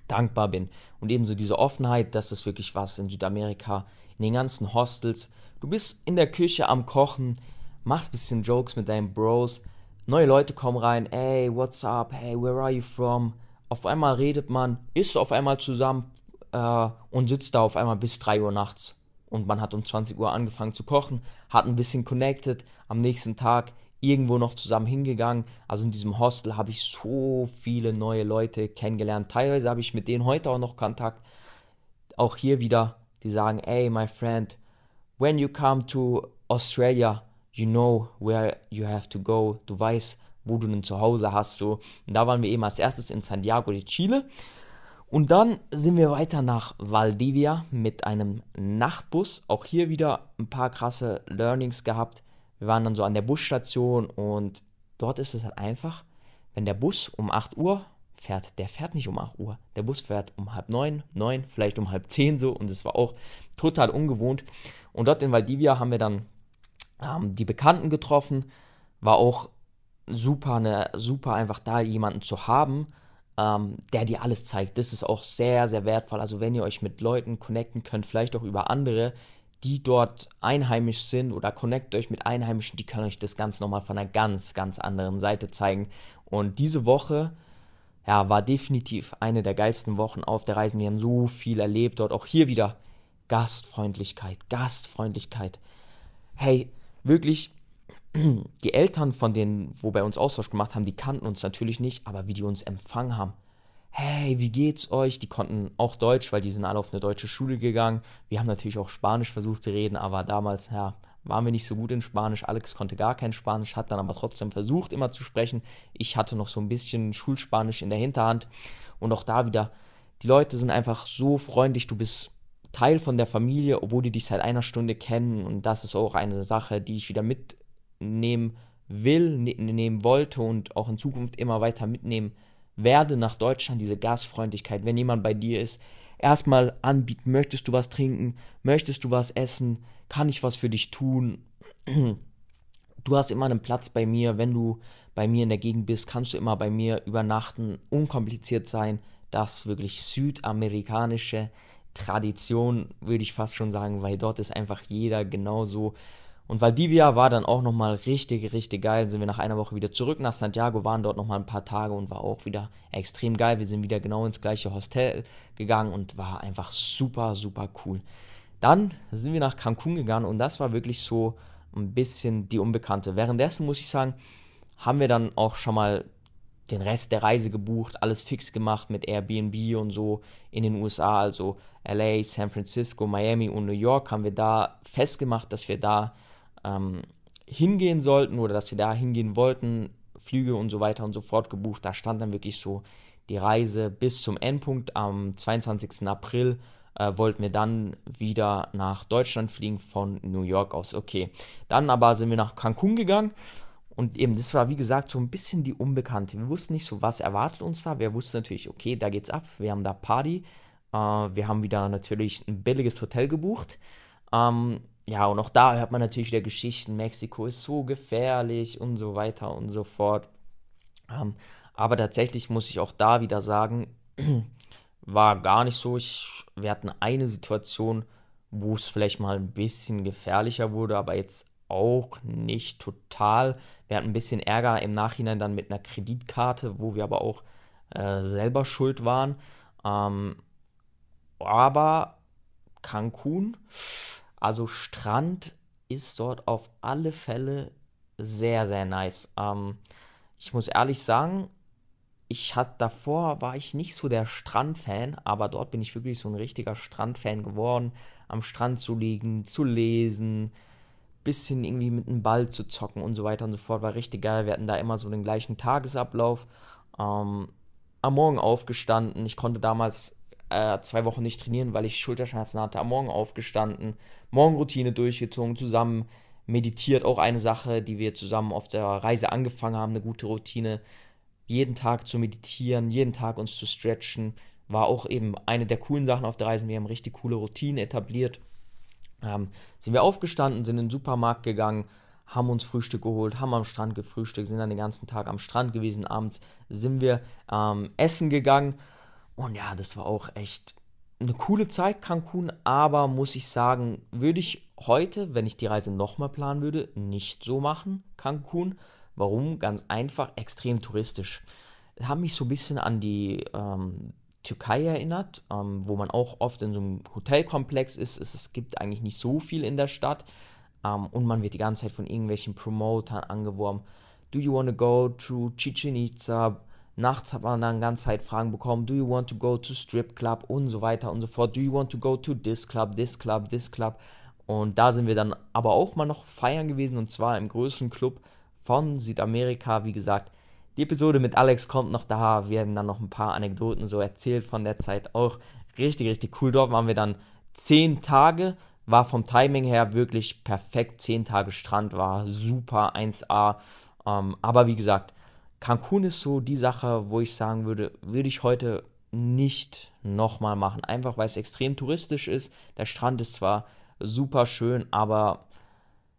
dankbar bin. Und ebenso diese Offenheit, das ist wirklich was in Südamerika, in den ganzen Hostels. Du bist in der Küche am Kochen, machst ein bisschen Jokes mit deinen Bros, neue Leute kommen rein, hey, what's up, hey, where are you from? Auf einmal redet man, isst auf einmal zusammen äh, und sitzt da auf einmal bis 3 Uhr nachts und man hat um 20 Uhr angefangen zu kochen, hat ein bisschen connected, am nächsten Tag irgendwo noch zusammen hingegangen. Also in diesem Hostel habe ich so viele neue Leute kennengelernt. Teilweise habe ich mit denen heute auch noch Kontakt. Auch hier wieder, die sagen, hey, my friend, when you come to Australia, you know where you have to go. Du weißt, wo du ein Zuhause hast. So. Und da waren wir eben als erstes in Santiago de Chile. Und dann sind wir weiter nach Valdivia mit einem Nachtbus. Auch hier wieder ein paar krasse Learnings gehabt. Wir waren dann so an der Busstation und dort ist es halt einfach, wenn der Bus um 8 Uhr fährt, der fährt nicht um 8 Uhr. Der Bus fährt um halb neun, neun, vielleicht um halb zehn so und es war auch total ungewohnt. Und dort in Valdivia haben wir dann ähm, die Bekannten getroffen. War auch super, ne, super einfach da jemanden zu haben ähm, der dir alles zeigt. Das ist auch sehr, sehr wertvoll. Also wenn ihr euch mit Leuten connecten könnt, vielleicht auch über andere, die dort einheimisch sind oder connectet euch mit Einheimischen, die können euch das Ganze nochmal von einer ganz, ganz anderen Seite zeigen. Und diese Woche, ja, war definitiv eine der geilsten Wochen auf der Reise. Wir haben so viel erlebt dort. Auch hier wieder Gastfreundlichkeit, Gastfreundlichkeit. Hey, wirklich, die Eltern von denen, wo bei uns Austausch gemacht haben, die kannten uns natürlich nicht, aber wie die uns empfangen haben. Hey, wie geht's euch? Die konnten auch Deutsch, weil die sind alle auf eine deutsche Schule gegangen. Wir haben natürlich auch Spanisch versucht zu reden, aber damals, ja, waren wir nicht so gut in Spanisch. Alex konnte gar kein Spanisch, hat dann aber trotzdem versucht, immer zu sprechen. Ich hatte noch so ein bisschen Schulspanisch in der Hinterhand. Und auch da wieder, die Leute sind einfach so freundlich. Du bist Teil von der Familie, obwohl die dich seit einer Stunde kennen. Und das ist auch eine Sache, die ich wieder mit nehmen will, ne nehmen wollte und auch in Zukunft immer weiter mitnehmen werde nach Deutschland, diese Gastfreundlichkeit, wenn jemand bei dir ist, erstmal anbieten, möchtest du was trinken, möchtest du was essen, kann ich was für dich tun? Du hast immer einen Platz bei mir, wenn du bei mir in der Gegend bist, kannst du immer bei mir übernachten, unkompliziert sein. Das wirklich südamerikanische Tradition, würde ich fast schon sagen, weil dort ist einfach jeder genauso und Valdivia war dann auch nochmal richtig, richtig geil. Sind wir nach einer Woche wieder zurück nach Santiago, waren dort nochmal ein paar Tage und war auch wieder extrem geil. Wir sind wieder genau ins gleiche Hostel gegangen und war einfach super, super cool. Dann sind wir nach Cancun gegangen und das war wirklich so ein bisschen die Unbekannte. Währenddessen muss ich sagen, haben wir dann auch schon mal den Rest der Reise gebucht, alles fix gemacht mit Airbnb und so in den USA, also LA, San Francisco, Miami und New York haben wir da festgemacht, dass wir da ähm, hingehen sollten oder dass wir da hingehen wollten, Flüge und so weiter und so fort gebucht. Da stand dann wirklich so die Reise bis zum Endpunkt. Am 22. April äh, wollten wir dann wieder nach Deutschland fliegen von New York aus. Okay, dann aber sind wir nach Cancun gegangen. Und eben, das war wie gesagt so ein bisschen die Unbekannte. Wir wussten nicht so, was erwartet uns da. Wir wussten natürlich, okay, da geht's ab. Wir haben da Party. Äh, wir haben wieder natürlich ein billiges Hotel gebucht. Ähm, ja, und auch da hört man natürlich wieder Geschichten, Mexiko ist so gefährlich und so weiter und so fort. Ähm, aber tatsächlich muss ich auch da wieder sagen, war gar nicht so. Ich, wir hatten eine Situation, wo es vielleicht mal ein bisschen gefährlicher wurde, aber jetzt auch nicht total. Wir hatten ein bisschen Ärger im Nachhinein dann mit einer Kreditkarte, wo wir aber auch äh, selber schuld waren. Ähm, aber Cancun also Strand ist dort auf alle Fälle sehr, sehr nice. Ähm, ich muss ehrlich sagen, ich hatte davor war ich nicht so der Strandfan, aber dort bin ich wirklich so ein richtiger Strandfan geworden. Am Strand zu liegen, zu lesen, bisschen irgendwie mit einem Ball zu zocken und so weiter und so fort. War richtig geil. Wir hatten da immer so den gleichen Tagesablauf. Ähm, am Morgen aufgestanden. Ich konnte damals äh, zwei Wochen nicht trainieren, weil ich Schulterschmerzen hatte. Am Morgen aufgestanden, Morgenroutine durchgezogen, zusammen meditiert. Auch eine Sache, die wir zusammen auf der Reise angefangen haben, eine gute Routine. Jeden Tag zu meditieren, jeden Tag uns zu stretchen, war auch eben eine der coolen Sachen auf der Reise. Wir haben richtig coole Routinen etabliert. Ähm, sind wir aufgestanden, sind in den Supermarkt gegangen, haben uns Frühstück geholt, haben am Strand gefrühstückt, sind dann den ganzen Tag am Strand gewesen. Abends sind wir ähm, essen gegangen und ja, das war auch echt eine coole Zeit, Cancun, aber muss ich sagen, würde ich heute, wenn ich die Reise nochmal planen würde, nicht so machen, Cancun. Warum? Ganz einfach, extrem touristisch. Es hat mich so ein bisschen an die ähm, Türkei erinnert, ähm, wo man auch oft in so einem Hotelkomplex ist. Es, es gibt eigentlich nicht so viel in der Stadt ähm, und man wird die ganze Zeit von irgendwelchen Promotern angeworben. Do you want to go to Chichen Itza? Nachts hat man dann ganz Zeit Fragen bekommen, do you want to go to strip club und so weiter und so fort, do you want to go to this club, this club, this club. Und da sind wir dann aber auch mal noch feiern gewesen und zwar im größten Club von Südamerika. Wie gesagt, die Episode mit Alex kommt noch da, werden dann noch ein paar Anekdoten so erzählt von der Zeit. Auch richtig, richtig cool. Dort waren wir dann zehn Tage, war vom Timing her wirklich perfekt. Zehn Tage Strand war super 1A. Ähm, aber wie gesagt, Cancun ist so die Sache, wo ich sagen würde, würde ich heute nicht nochmal machen. Einfach weil es extrem touristisch ist. Der Strand ist zwar super schön, aber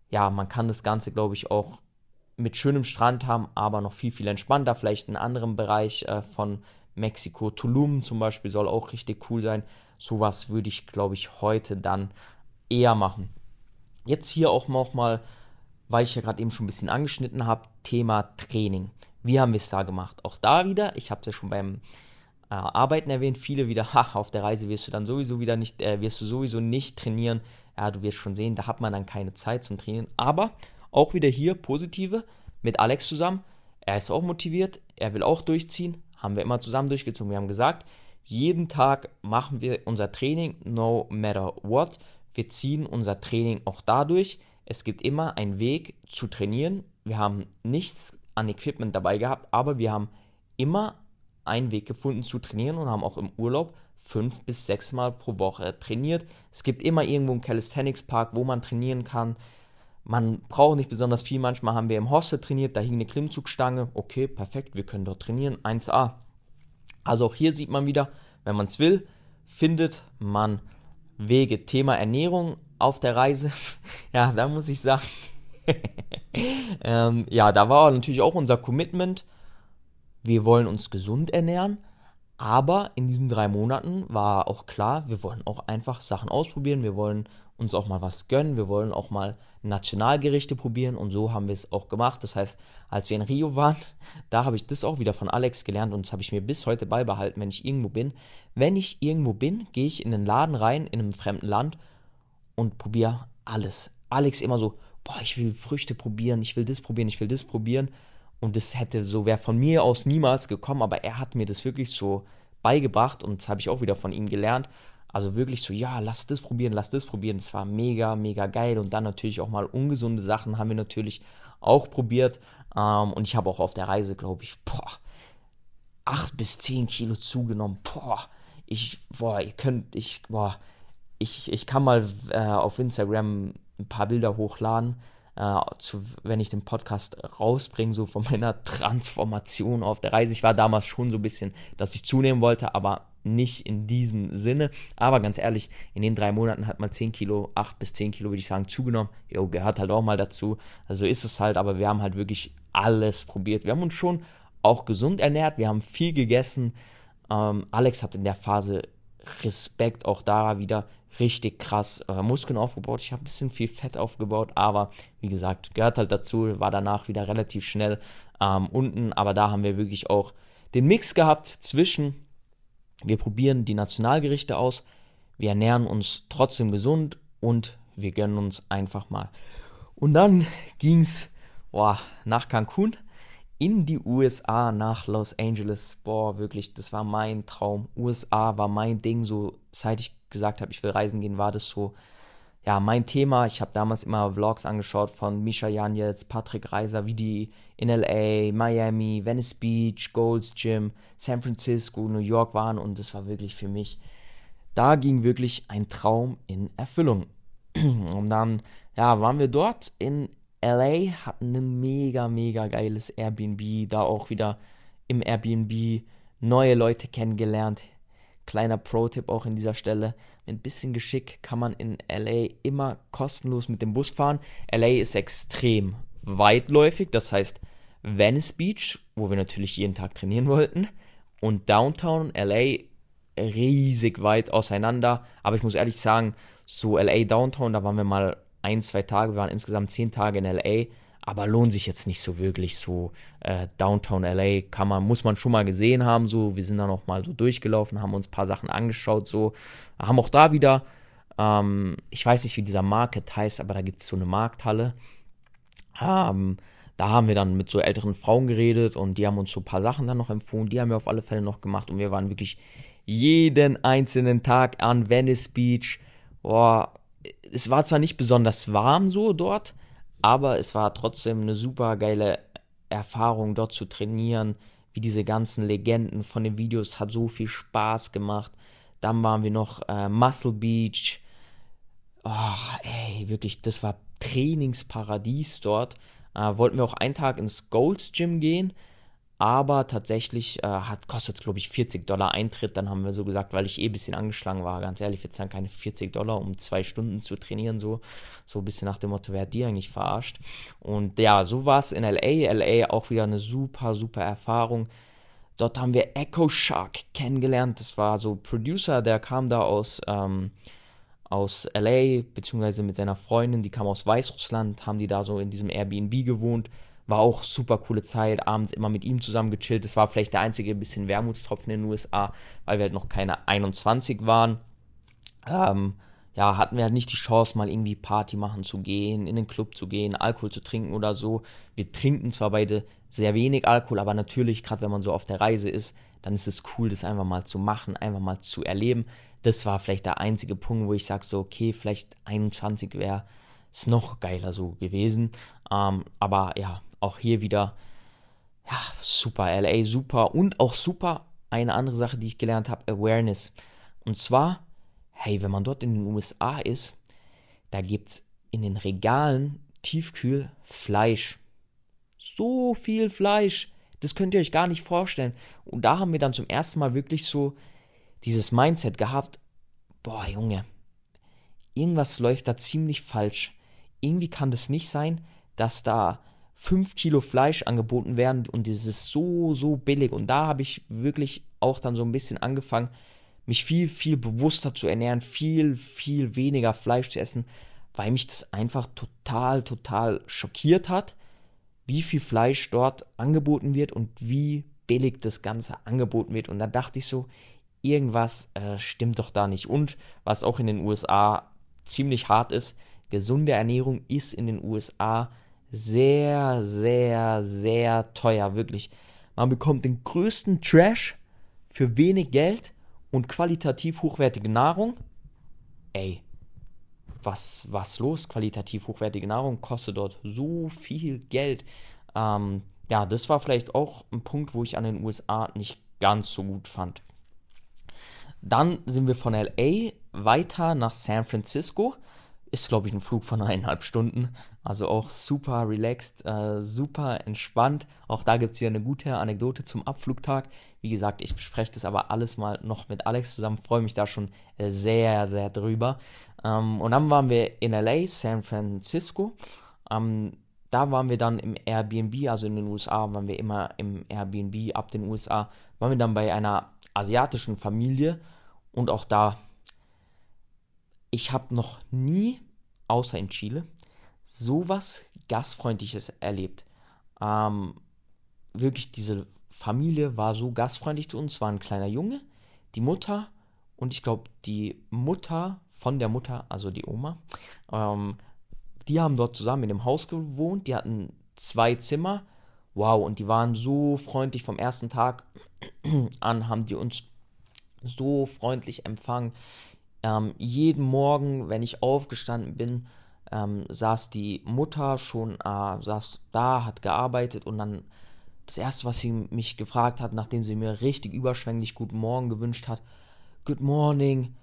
ja, man kann das Ganze, glaube ich, auch mit schönem Strand haben, aber noch viel, viel entspannter. Vielleicht in einem anderen Bereich äh, von Mexiko. Tulum zum Beispiel soll auch richtig cool sein. Sowas würde ich, glaube ich, heute dann eher machen. Jetzt hier auch noch mal, weil ich ja gerade eben schon ein bisschen angeschnitten habe, Thema Training. Wie haben wir es da gemacht? Auch da wieder, ich habe es ja schon beim äh, Arbeiten erwähnt, viele wieder, ha, auf der Reise wirst du dann sowieso wieder nicht, äh, wirst du sowieso nicht trainieren. Ja, du wirst schon sehen, da hat man dann keine Zeit zum Trainieren. Aber auch wieder hier positive mit Alex zusammen. Er ist auch motiviert, er will auch durchziehen. Haben wir immer zusammen durchgezogen. Wir haben gesagt, jeden Tag machen wir unser Training, no matter what. Wir ziehen unser Training auch dadurch. Es gibt immer einen Weg zu trainieren. Wir haben nichts an Equipment dabei gehabt, aber wir haben immer einen Weg gefunden zu trainieren und haben auch im Urlaub fünf bis sechs Mal pro Woche trainiert. Es gibt immer irgendwo einen Calisthenics Park, wo man trainieren kann. Man braucht nicht besonders viel. Manchmal haben wir im Hostel trainiert, da hing eine Klimmzugstange. Okay, perfekt, wir können dort trainieren. 1A. Also auch hier sieht man wieder, wenn man es will, findet man Wege. Thema Ernährung auf der Reise. ja, da muss ich sagen, ähm, ja, da war natürlich auch unser Commitment. Wir wollen uns gesund ernähren. Aber in diesen drei Monaten war auch klar, wir wollen auch einfach Sachen ausprobieren. Wir wollen uns auch mal was gönnen. Wir wollen auch mal Nationalgerichte probieren. Und so haben wir es auch gemacht. Das heißt, als wir in Rio waren, da habe ich das auch wieder von Alex gelernt. Und das habe ich mir bis heute beibehalten, wenn ich irgendwo bin. Wenn ich irgendwo bin, gehe ich in den Laden rein, in einem fremden Land und probiere alles. Alex immer so, boah, ich will Früchte probieren, ich will das probieren, ich will das probieren. Und das hätte so, wäre von mir aus niemals gekommen, aber er hat mir das wirklich so beigebracht und das habe ich auch wieder von ihm gelernt. Also wirklich so, ja, lass das probieren, lass das probieren. Das war mega, mega geil. Und dann natürlich auch mal ungesunde Sachen haben wir natürlich auch probiert. Ähm, und ich habe auch auf der Reise, glaube ich, boah, 8 bis 10 Kilo zugenommen. Boah, ich, boah, ihr könnt, ich, boah, ich, ich kann mal äh, auf Instagram ein paar Bilder hochladen, äh, zu, wenn ich den Podcast rausbringe, so von meiner Transformation auf der Reise. Ich war damals schon so ein bisschen, dass ich zunehmen wollte, aber nicht in diesem Sinne. Aber ganz ehrlich, in den drei Monaten hat man 10 Kilo, 8 bis 10 Kilo, würde ich sagen, zugenommen. Jo, gehört halt auch mal dazu. Also ist es halt, aber wir haben halt wirklich alles probiert. Wir haben uns schon auch gesund ernährt, wir haben viel gegessen. Ähm, Alex hat in der Phase Respekt auch da wieder richtig krass äh, Muskeln aufgebaut. Ich habe ein bisschen viel Fett aufgebaut, aber wie gesagt, gehört halt dazu, war danach wieder relativ schnell ähm, unten, aber da haben wir wirklich auch den Mix gehabt zwischen, wir probieren die Nationalgerichte aus, wir ernähren uns trotzdem gesund und wir gönnen uns einfach mal. Und dann ging es nach Cancun in die USA nach Los Angeles. Boah, wirklich, das war mein Traum. USA war mein Ding. So, seit ich gesagt habe, ich will reisen gehen, war das so, ja, mein Thema. Ich habe damals immer Vlogs angeschaut von Misha Janetz, Patrick Reiser, wie die in LA, Miami, Venice Beach, Gold's Gym, San Francisco, New York waren und das war wirklich für mich, da ging wirklich ein Traum in Erfüllung. Und dann, ja, waren wir dort in LA hatten ein mega, mega geiles Airbnb, da auch wieder im Airbnb neue Leute kennengelernt. Kleiner Pro-Tipp auch in dieser Stelle. Mit ein bisschen Geschick kann man in LA immer kostenlos mit dem Bus fahren. LA ist extrem weitläufig, das heißt Venice Beach, wo wir natürlich jeden Tag trainieren wollten, und Downtown LA riesig weit auseinander. Aber ich muss ehrlich sagen, so LA Downtown, da waren wir mal ein, zwei Tage, wir waren insgesamt zehn Tage in LA, aber lohnt sich jetzt nicht so wirklich so. Äh, Downtown LA kann man, muss man schon mal gesehen haben, so. Wir sind da noch mal so durchgelaufen, haben uns ein paar Sachen angeschaut, so. Haben auch da wieder, ähm, ich weiß nicht, wie dieser Market heißt, aber da gibt es so eine Markthalle. Ähm, da haben wir dann mit so älteren Frauen geredet und die haben uns so ein paar Sachen dann noch empfohlen. Die haben wir auf alle Fälle noch gemacht und wir waren wirklich jeden einzelnen Tag an Venice Beach. Boah, es war zwar nicht besonders warm so dort, aber es war trotzdem eine super geile Erfahrung, dort zu trainieren, wie diese ganzen Legenden von den Videos, hat so viel Spaß gemacht. Dann waren wir noch äh, Muscle Beach. Oh, ey, wirklich, das war Trainingsparadies dort. Äh, wollten wir auch einen Tag ins Gold's Gym gehen, aber tatsächlich äh, hat, kostet es, glaube ich, 40 Dollar Eintritt. Dann haben wir so gesagt, weil ich eh ein bisschen angeschlagen war, ganz ehrlich, wir zahlen keine 40 Dollar, um zwei Stunden zu trainieren, so, so ein bisschen nach dem Motto, wer hat die eigentlich verarscht? Und ja, so war es in LA. LA auch wieder eine super, super Erfahrung. Dort haben wir Echo Shark kennengelernt. Das war so Producer, der kam da aus, ähm, aus LA, beziehungsweise mit seiner Freundin, die kam aus Weißrussland, haben die da so in diesem Airbnb gewohnt war auch super coole Zeit, abends immer mit ihm zusammen gechillt. Das war vielleicht der einzige bisschen Wermutstropfen in den USA, weil wir halt noch keine 21 waren. Ähm, ja, hatten wir halt nicht die Chance, mal irgendwie Party machen zu gehen, in den Club zu gehen, Alkohol zu trinken oder so. Wir trinken zwar beide sehr wenig Alkohol, aber natürlich, gerade wenn man so auf der Reise ist, dann ist es cool, das einfach mal zu machen, einfach mal zu erleben. Das war vielleicht der einzige Punkt, wo ich sage so, okay, vielleicht 21 wäre es noch geiler so gewesen. Ähm, aber ja, auch hier wieder, ja, super, LA super und auch super eine andere Sache, die ich gelernt habe, Awareness. Und zwar, hey, wenn man dort in den USA ist, da gibt es in den Regalen tiefkühl Fleisch. So viel Fleisch. Das könnt ihr euch gar nicht vorstellen. Und da haben wir dann zum ersten Mal wirklich so dieses Mindset gehabt, boah Junge, irgendwas läuft da ziemlich falsch. Irgendwie kann das nicht sein, dass da 5 Kilo Fleisch angeboten werden und das ist so, so billig. Und da habe ich wirklich auch dann so ein bisschen angefangen, mich viel, viel bewusster zu ernähren, viel, viel weniger Fleisch zu essen, weil mich das einfach total, total schockiert hat, wie viel Fleisch dort angeboten wird und wie billig das Ganze angeboten wird. Und da dachte ich so, irgendwas äh, stimmt doch da nicht. Und was auch in den USA ziemlich hart ist, gesunde Ernährung ist in den USA sehr, sehr, sehr teuer, wirklich. Man bekommt den größten Trash für wenig Geld und qualitativ hochwertige Nahrung. Ey, was, was los? Qualitativ hochwertige Nahrung kostet dort so viel Geld. Ähm, ja, das war vielleicht auch ein Punkt, wo ich an den USA nicht ganz so gut fand. Dann sind wir von LA weiter nach San Francisco. Ist, glaube ich, ein Flug von eineinhalb Stunden. Also auch super relaxed, äh, super entspannt. Auch da gibt es hier eine gute Anekdote zum Abflugtag. Wie gesagt, ich bespreche das aber alles mal noch mit Alex zusammen. Freue mich da schon sehr, sehr drüber. Ähm, und dann waren wir in LA, San Francisco. Ähm, da waren wir dann im Airbnb, also in den USA waren wir immer im Airbnb ab den USA, waren wir dann bei einer asiatischen Familie und auch da ich habe noch nie, außer in Chile, sowas Gastfreundliches erlebt. Ähm, wirklich, diese Familie war so gastfreundlich zu uns. War ein kleiner Junge, die Mutter und ich glaube, die Mutter von der Mutter, also die Oma, ähm, die haben dort zusammen in dem Haus gewohnt. Die hatten zwei Zimmer. Wow, und die waren so freundlich vom ersten Tag an, haben die uns so freundlich empfangen. Ähm, jeden Morgen, wenn ich aufgestanden bin, ähm, saß die Mutter schon, äh, saß da, hat gearbeitet und dann das erste, was sie mich gefragt hat, nachdem sie mir richtig überschwänglich Guten Morgen gewünscht hat, Good morning,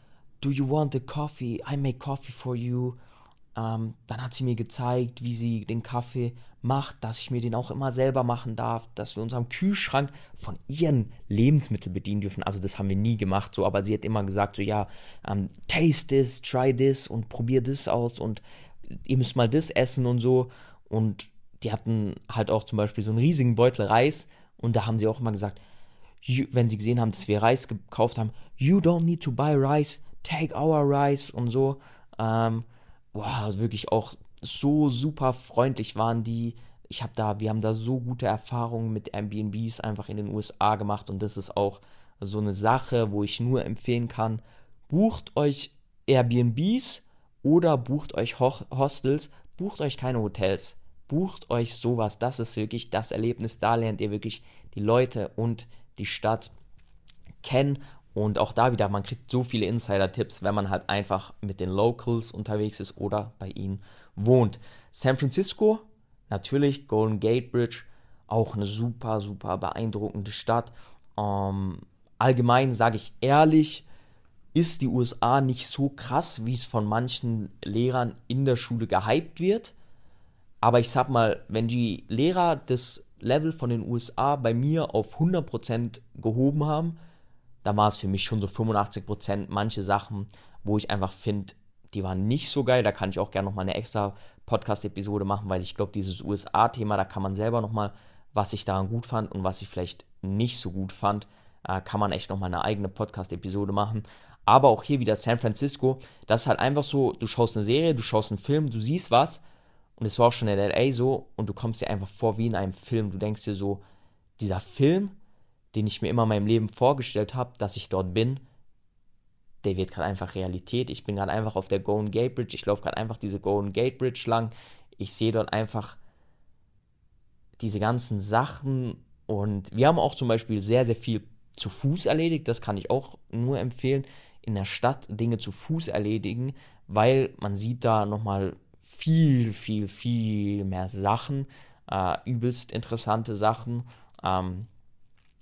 do you want a coffee? I make coffee for you. Ähm, dann hat sie mir gezeigt, wie sie den Kaffee macht, dass ich mir den auch immer selber machen darf, dass wir uns am Kühlschrank von ihren Lebensmitteln bedienen dürfen. Also das haben wir nie gemacht, so, aber sie hat immer gesagt, so ja, ähm, taste this, try this und probier das aus und ihr müsst mal das essen und so. Und die hatten halt auch zum Beispiel so einen riesigen Beutel Reis und da haben sie auch immer gesagt, wenn sie gesehen haben, dass wir Reis gekauft haben, you don't need to buy rice, take our rice und so. Ähm, wow, also wirklich auch so super freundlich waren die. Ich habe da, wir haben da so gute Erfahrungen mit Airbnbs einfach in den USA gemacht und das ist auch so eine Sache, wo ich nur empfehlen kann, bucht euch Airbnbs oder bucht euch Ho Hostels, bucht euch keine Hotels, bucht euch sowas. Das ist wirklich das Erlebnis. Da lernt ihr wirklich die Leute und die Stadt kennen und auch da wieder, man kriegt so viele Insider-Tipps, wenn man halt einfach mit den Locals unterwegs ist oder bei ihnen wohnt. San Francisco, natürlich Golden Gate Bridge, auch eine super, super beeindruckende Stadt. Ähm, allgemein sage ich ehrlich, ist die USA nicht so krass, wie es von manchen Lehrern in der Schule gehypt wird. Aber ich sag mal, wenn die Lehrer das Level von den USA bei mir auf 100% gehoben haben, da war es für mich schon so 85 Prozent. Manche Sachen, wo ich einfach finde, die waren nicht so geil. Da kann ich auch gerne nochmal eine extra Podcast-Episode machen, weil ich glaube, dieses USA-Thema, da kann man selber nochmal, was ich daran gut fand und was ich vielleicht nicht so gut fand, äh, kann man echt nochmal eine eigene Podcast-Episode machen. Aber auch hier wieder San Francisco, das ist halt einfach so, du schaust eine Serie, du schaust einen Film, du siehst was und es war auch schon in LA so und du kommst dir einfach vor wie in einem Film. Du denkst dir so, dieser Film, den ich mir immer in meinem Leben vorgestellt habe, dass ich dort bin, der wird gerade einfach Realität. Ich bin gerade einfach auf der Golden Gate Bridge. Ich laufe gerade einfach diese Golden Gate Bridge lang. Ich sehe dort einfach diese ganzen Sachen und wir haben auch zum Beispiel sehr, sehr viel zu Fuß erledigt. Das kann ich auch nur empfehlen, in der Stadt Dinge zu Fuß erledigen, weil man sieht da nochmal viel, viel, viel mehr Sachen, äh, übelst interessante Sachen. Ähm,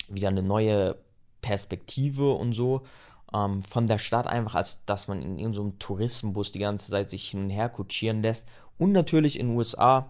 wieder eine neue Perspektive und so ähm, von der Stadt einfach, als dass man in irgendeinem so Touristenbus die ganze Zeit sich hin und her kutschieren lässt. Und natürlich in den USA.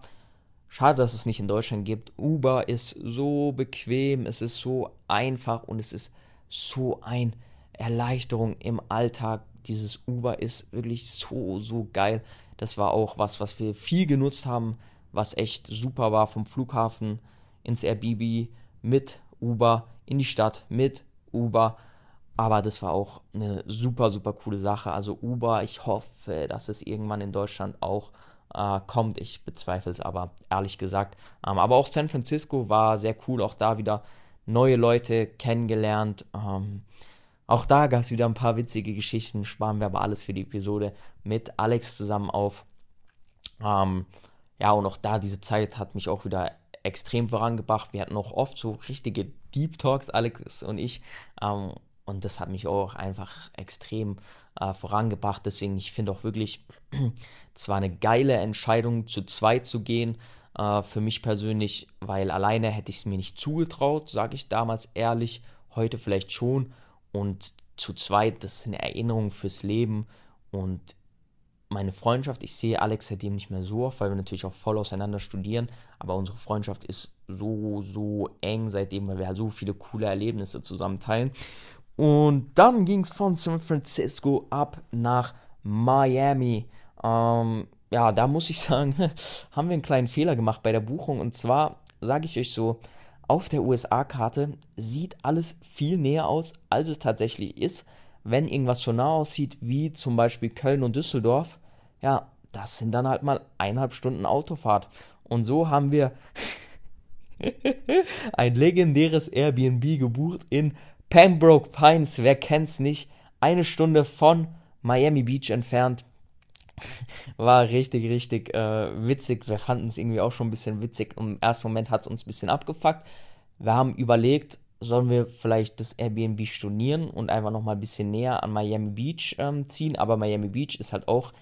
Schade, dass es nicht in Deutschland gibt. Uber ist so bequem, es ist so einfach und es ist so ein Erleichterung im Alltag. Dieses Uber ist wirklich so, so geil. Das war auch was, was wir viel genutzt haben, was echt super war vom Flughafen ins Airbnb mit Uber in die Stadt mit Uber. Aber das war auch eine super, super coole Sache. Also Uber, ich hoffe, dass es irgendwann in Deutschland auch äh, kommt. Ich bezweifle es aber, ehrlich gesagt. Ähm, aber auch San Francisco war sehr cool. Auch da wieder neue Leute kennengelernt. Ähm, auch da gab es wieder ein paar witzige Geschichten. Sparen wir aber alles für die Episode mit Alex zusammen auf. Ähm, ja, und auch da, diese Zeit hat mich auch wieder extrem vorangebracht. Wir hatten auch oft so richtige Deep Talks, Alex und ich. Ähm, und das hat mich auch einfach extrem äh, vorangebracht. Deswegen, ich finde auch wirklich, zwar eine geile Entscheidung, zu zweit zu gehen, äh, für mich persönlich, weil alleine hätte ich es mir nicht zugetraut, sage ich damals ehrlich, heute vielleicht schon. Und zu zweit, das sind Erinnerungen fürs Leben. Und meine Freundschaft, ich sehe Alex seitdem nicht mehr so oft, weil wir natürlich auch voll auseinander studieren, aber unsere Freundschaft ist so, so eng seitdem, weil wir halt so viele coole Erlebnisse zusammen teilen. Und dann ging es von San Francisco ab nach Miami. Ähm, ja, da muss ich sagen, haben wir einen kleinen Fehler gemacht bei der Buchung. Und zwar sage ich euch so, auf der USA-Karte sieht alles viel näher aus, als es tatsächlich ist wenn irgendwas so nah aussieht, wie zum Beispiel Köln und Düsseldorf, ja, das sind dann halt mal eineinhalb Stunden Autofahrt. Und so haben wir ein legendäres Airbnb gebucht in Pembroke Pines. Wer kennt's nicht? Eine Stunde von Miami Beach entfernt. War richtig, richtig äh, witzig. Wir fanden es irgendwie auch schon ein bisschen witzig. Im ersten Moment hat es uns ein bisschen abgefuckt. Wir haben überlegt, sollen wir vielleicht das Airbnb stornieren und einfach nochmal ein bisschen näher an Miami Beach ähm, ziehen. Aber Miami Beach ist halt auch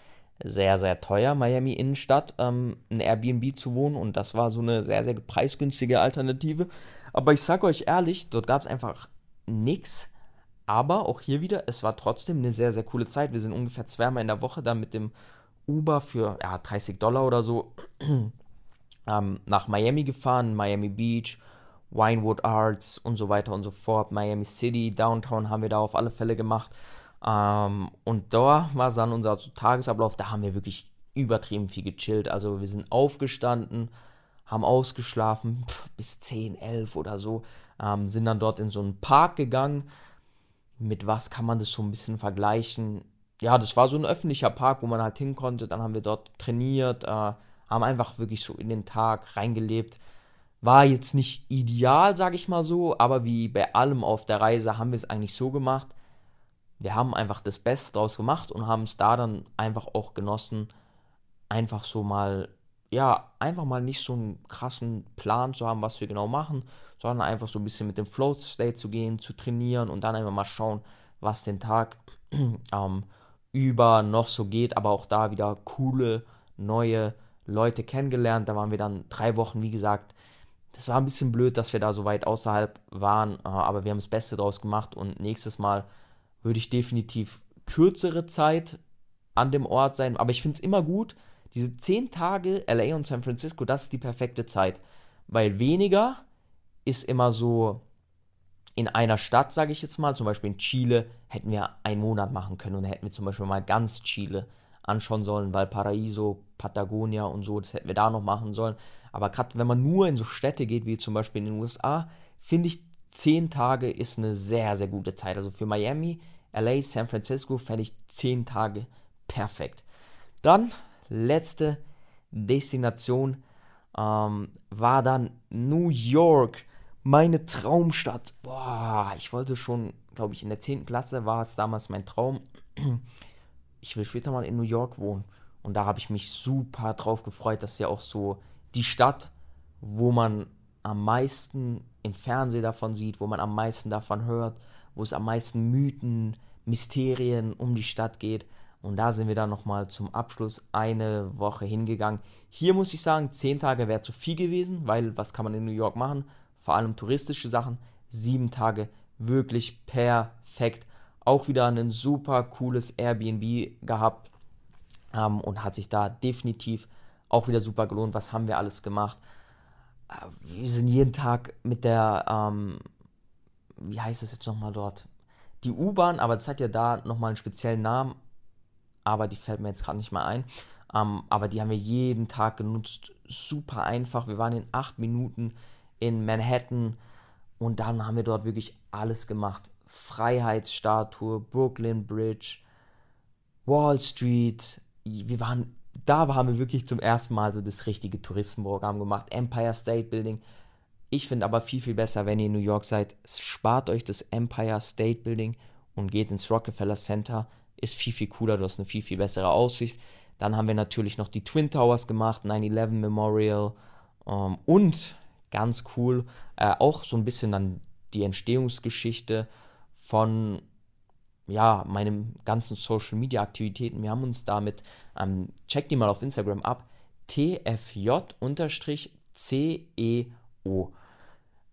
sehr, sehr teuer, Miami Innenstadt, ähm, ein Airbnb zu wohnen. Und das war so eine sehr, sehr preisgünstige Alternative. Aber ich sage euch ehrlich, dort gab es einfach nichts. Aber auch hier wieder, es war trotzdem eine sehr, sehr coole Zeit. Wir sind ungefähr zweimal in der Woche da mit dem Uber für ja, 30 Dollar oder so ähm, nach Miami gefahren, Miami Beach Winewood Arts und so weiter und so fort. Miami City, Downtown haben wir da auf alle Fälle gemacht. Ähm, und da war dann unser Tagesablauf, da haben wir wirklich übertrieben viel gechillt. Also wir sind aufgestanden, haben ausgeschlafen pff, bis 10, 11 oder so, ähm, sind dann dort in so einen Park gegangen. Mit was kann man das so ein bisschen vergleichen? Ja, das war so ein öffentlicher Park, wo man halt hin konnte. Dann haben wir dort trainiert, äh, haben einfach wirklich so in den Tag reingelebt. War jetzt nicht ideal, sag ich mal so, aber wie bei allem auf der Reise haben wir es eigentlich so gemacht. Wir haben einfach das Beste draus gemacht und haben es da dann einfach auch genossen, einfach so mal, ja, einfach mal nicht so einen krassen Plan zu haben, was wir genau machen, sondern einfach so ein bisschen mit dem Flow State zu gehen, zu trainieren und dann einfach mal schauen, was den Tag ähm, über noch so geht, aber auch da wieder coole, neue Leute kennengelernt. Da waren wir dann drei Wochen, wie gesagt, das war ein bisschen blöd, dass wir da so weit außerhalb waren, äh, aber wir haben das Beste draus gemacht und nächstes Mal würde ich definitiv kürzere Zeit an dem Ort sein. Aber ich finde es immer gut, diese 10 Tage LA und San Francisco, das ist die perfekte Zeit. Weil weniger ist immer so in einer Stadt, sage ich jetzt mal, zum Beispiel in Chile, hätten wir einen Monat machen können und hätten wir zum Beispiel mal ganz Chile anschauen sollen, Valparaiso, Patagonia und so, das hätten wir da noch machen sollen. Aber gerade wenn man nur in so Städte geht, wie zum Beispiel in den USA, finde ich, zehn Tage ist eine sehr, sehr gute Zeit. Also für Miami, LA, San Francisco fände ich zehn Tage perfekt. Dann, letzte Destination ähm, war dann New York, meine Traumstadt. Boah, ich wollte schon, glaube ich, in der 10. Klasse war es damals mein Traum. Ich will später mal in New York wohnen. Und da habe ich mich super drauf gefreut, dass ja auch so die Stadt, wo man am meisten im Fernsehen davon sieht, wo man am meisten davon hört, wo es am meisten Mythen, Mysterien um die Stadt geht. Und da sind wir dann nochmal zum Abschluss eine Woche hingegangen. Hier muss ich sagen, zehn Tage wäre zu viel gewesen, weil was kann man in New York machen? Vor allem touristische Sachen. Sieben Tage wirklich perfekt. Auch wieder ein super cooles Airbnb gehabt ähm, und hat sich da definitiv auch wieder super gelohnt. Was haben wir alles gemacht? Äh, wir sind jeden Tag mit der, ähm, wie heißt es jetzt nochmal dort? die U-Bahn, aber das hat ja da nochmal einen speziellen Namen, aber die fällt mir jetzt gerade nicht mal ein. Ähm, aber die haben wir jeden Tag genutzt. Super einfach. Wir waren in acht Minuten in Manhattan und dann haben wir dort wirklich alles gemacht. Freiheitsstatue, Brooklyn Bridge, Wall Street. Wir waren, da haben wir wirklich zum ersten Mal so das richtige Touristenprogramm gemacht. Empire State Building. Ich finde aber viel, viel besser, wenn ihr in New York seid, spart euch das Empire State Building und geht ins Rockefeller Center. Ist viel, viel cooler, du hast eine viel, viel bessere Aussicht. Dann haben wir natürlich noch die Twin Towers gemacht, 9-11 Memorial ähm, und ganz cool, äh, auch so ein bisschen dann die Entstehungsgeschichte von ja, meinem ganzen Social Media Aktivitäten. Wir haben uns damit, ähm, check die mal auf Instagram ab, TFJ-CEO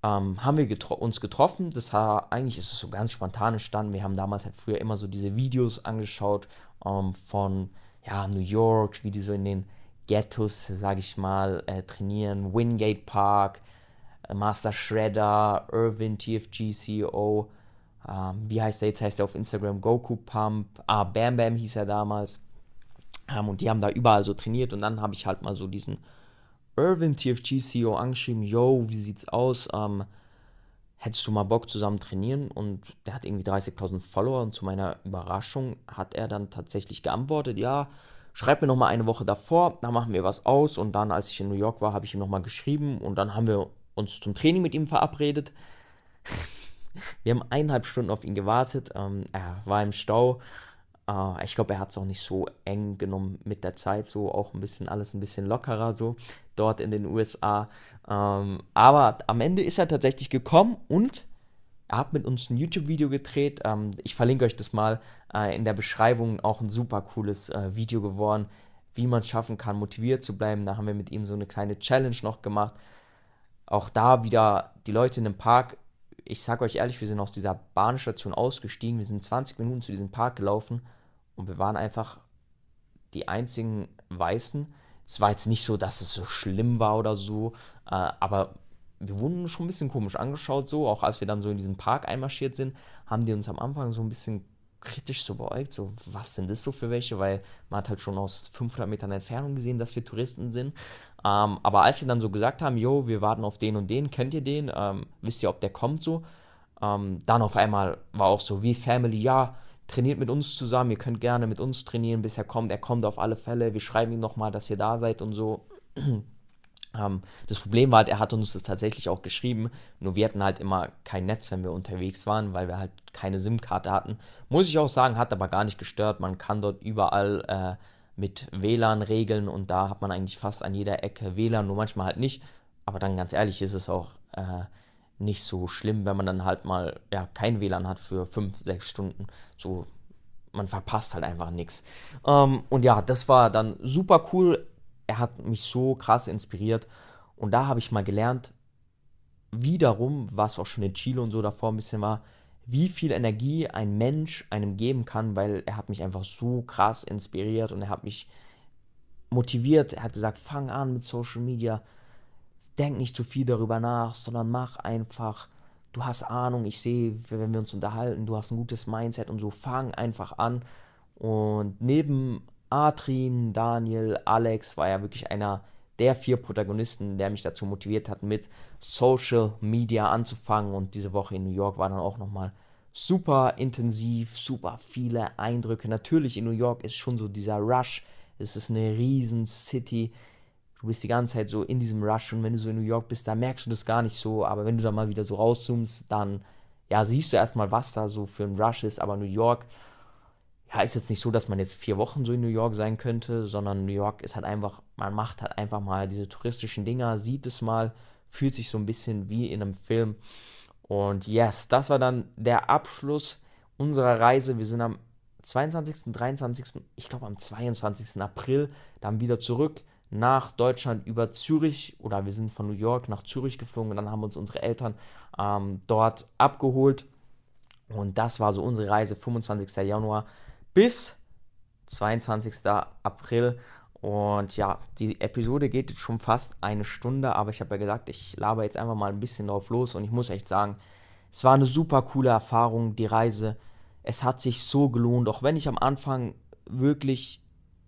ähm, haben wir getro uns getroffen. Das war, eigentlich ist es so ganz spontan entstanden. Wir haben damals halt früher immer so diese Videos angeschaut ähm, von ja, New York, wie die so in den Ghettos, sage ich mal, äh, trainieren. Wingate Park, äh, Master Shredder, Irvin, TFG CEO. Ähm, wie heißt er jetzt? Heißt er auf Instagram Goku Pump. Ah, Bam Bam hieß er damals. Ähm, und die haben da überall so trainiert. Und dann habe ich halt mal so diesen Irvin TFG CEO angeschrieben, yo, wie sieht's aus? Ähm, hättest du mal Bock zusammen trainieren? Und der hat irgendwie 30.000 Follower und zu meiner Überraschung hat er dann tatsächlich geantwortet, ja, schreib mir nochmal eine Woche davor, dann machen wir was aus. Und dann, als ich in New York war, habe ich ihm nochmal geschrieben und dann haben wir uns zum Training mit ihm verabredet. wir haben eineinhalb Stunden auf ihn gewartet. Ähm, er war im Stau Uh, ich glaube, er hat es auch nicht so eng genommen mit der Zeit, so auch ein bisschen alles ein bisschen lockerer so dort in den USA. Ähm, aber am Ende ist er tatsächlich gekommen und er hat mit uns ein YouTube-Video gedreht. Ähm, ich verlinke euch das mal uh, in der Beschreibung. Auch ein super cooles uh, Video geworden, wie man es schaffen kann, motiviert zu bleiben. Da haben wir mit ihm so eine kleine Challenge noch gemacht. Auch da wieder die Leute in dem Park ich sage euch ehrlich, wir sind aus dieser Bahnstation ausgestiegen, wir sind 20 Minuten zu diesem Park gelaufen und wir waren einfach die einzigen Weißen. Es war jetzt nicht so, dass es so schlimm war oder so, äh, aber wir wurden schon ein bisschen komisch angeschaut, so, auch als wir dann so in diesen Park einmarschiert sind, haben die uns am Anfang so ein bisschen kritisch so beäugt, so, was sind das so für welche, weil man hat halt schon aus 500 Metern Entfernung gesehen, dass wir Touristen sind. Ähm, aber als wir dann so gesagt haben, jo, wir warten auf den und den, kennt ihr den, ähm, wisst ihr, ob der kommt so, ähm, dann auf einmal war auch so, wie Family, ja, trainiert mit uns zusammen, ihr könnt gerne mit uns trainieren, bis er kommt, er kommt auf alle Fälle, wir schreiben ihm nochmal, dass ihr da seid und so. Ähm, das Problem war halt, er hat uns das tatsächlich auch geschrieben, nur wir hatten halt immer kein Netz, wenn wir unterwegs waren, weil wir halt keine SIM-Karte hatten. Muss ich auch sagen, hat aber gar nicht gestört. Man kann dort überall äh, mit WLAN regeln und da hat man eigentlich fast an jeder Ecke WLAN, nur manchmal halt nicht. Aber dann ganz ehrlich ist es auch äh, nicht so schlimm, wenn man dann halt mal ja, kein WLAN hat für 5, 6 Stunden. So, man verpasst halt einfach nichts. Ähm, und ja, das war dann super cool er hat mich so krass inspiriert. Und da habe ich mal gelernt, wiederum, was auch schon in Chile und so davor ein bisschen war, wie viel Energie ein Mensch einem geben kann, weil er hat mich einfach so krass inspiriert und er hat mich motiviert. Er hat gesagt, fang an mit Social Media, denk nicht zu viel darüber nach, sondern mach einfach. Du hast Ahnung, ich sehe, wenn wir uns unterhalten, du hast ein gutes Mindset und so, fang einfach an. Und neben Adrin, Daniel, Alex war ja wirklich einer der vier Protagonisten, der mich dazu motiviert hat, mit Social Media anzufangen. Und diese Woche in New York war dann auch nochmal super intensiv, super viele Eindrücke. Natürlich in New York ist schon so dieser Rush. Es ist eine riesen City. Du bist die ganze Zeit so in diesem Rush und wenn du so in New York bist, da merkst du das gar nicht so. Aber wenn du da mal wieder so rauszoomst, dann ja, siehst du erstmal, was da so für ein Rush ist. Aber New York ja, ist jetzt nicht so, dass man jetzt vier Wochen so in New York sein könnte, sondern New York ist halt einfach, man macht halt einfach mal diese touristischen Dinger, sieht es mal, fühlt sich so ein bisschen wie in einem Film. Und yes, das war dann der Abschluss unserer Reise. Wir sind am 22., 23., ich glaube am 22. April dann wieder zurück nach Deutschland über Zürich oder wir sind von New York nach Zürich geflogen und dann haben uns unsere Eltern ähm, dort abgeholt. Und das war so unsere Reise, 25. Januar bis 22. April. Und ja, die Episode geht jetzt schon fast eine Stunde, aber ich habe ja gesagt, ich laber jetzt einfach mal ein bisschen drauf los und ich muss echt sagen, es war eine super coole Erfahrung, die Reise es hat sich so gelohnt, auch wenn ich am Anfang wirklich,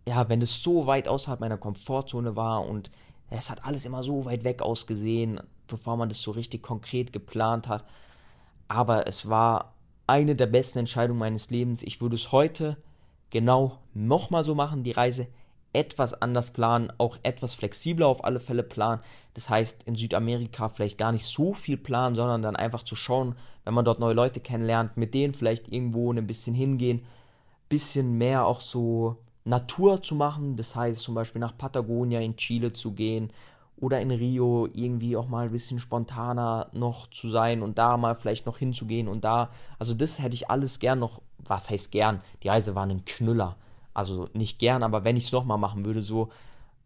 ja, wenn es so weit außerhalb meiner Komfortzone war und es hat alles immer so weit weg ausgesehen, bevor man das so richtig konkret geplant hat. Aber es war eine der besten Entscheidungen meines Lebens. Ich würde es heute genau nochmal so machen, die Reise etwas anders planen, auch etwas flexibler auf alle Fälle planen. Das heißt, in Südamerika vielleicht gar nicht so viel planen, sondern dann einfach zu schauen, wenn man dort neue Leute kennenlernt, mit denen vielleicht irgendwo ein bisschen hingehen, bisschen mehr auch so Natur zu machen. Das heißt, zum Beispiel nach Patagonia in Chile zu gehen oder in Rio irgendwie auch mal ein bisschen spontaner noch zu sein und da mal vielleicht noch hinzugehen und da. Also das hätte ich alles gern noch, was heißt gern? Die Reise war ein Knüller. Also nicht gern, aber wenn ich es nochmal machen würde, so,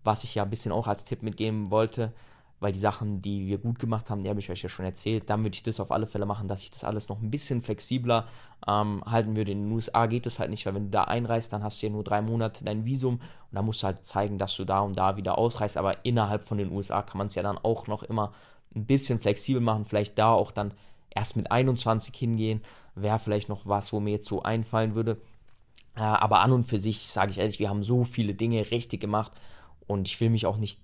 was ich ja ein bisschen auch als Tipp mitgeben wollte, weil die Sachen, die wir gut gemacht haben, die habe ich euch ja schon erzählt, dann würde ich das auf alle Fälle machen, dass ich das alles noch ein bisschen flexibler ähm, halten würde. In den USA geht es halt nicht, weil wenn du da einreist, dann hast du ja nur drei Monate dein Visum und da musst du halt zeigen, dass du da und da wieder ausreist, aber innerhalb von den USA kann man es ja dann auch noch immer ein bisschen flexibel machen, vielleicht da auch dann erst mit 21 hingehen, wäre vielleicht noch was, wo mir jetzt so einfallen würde. Äh, aber an und für sich, sage ich ehrlich, wir haben so viele Dinge richtig gemacht und ich will mich auch nicht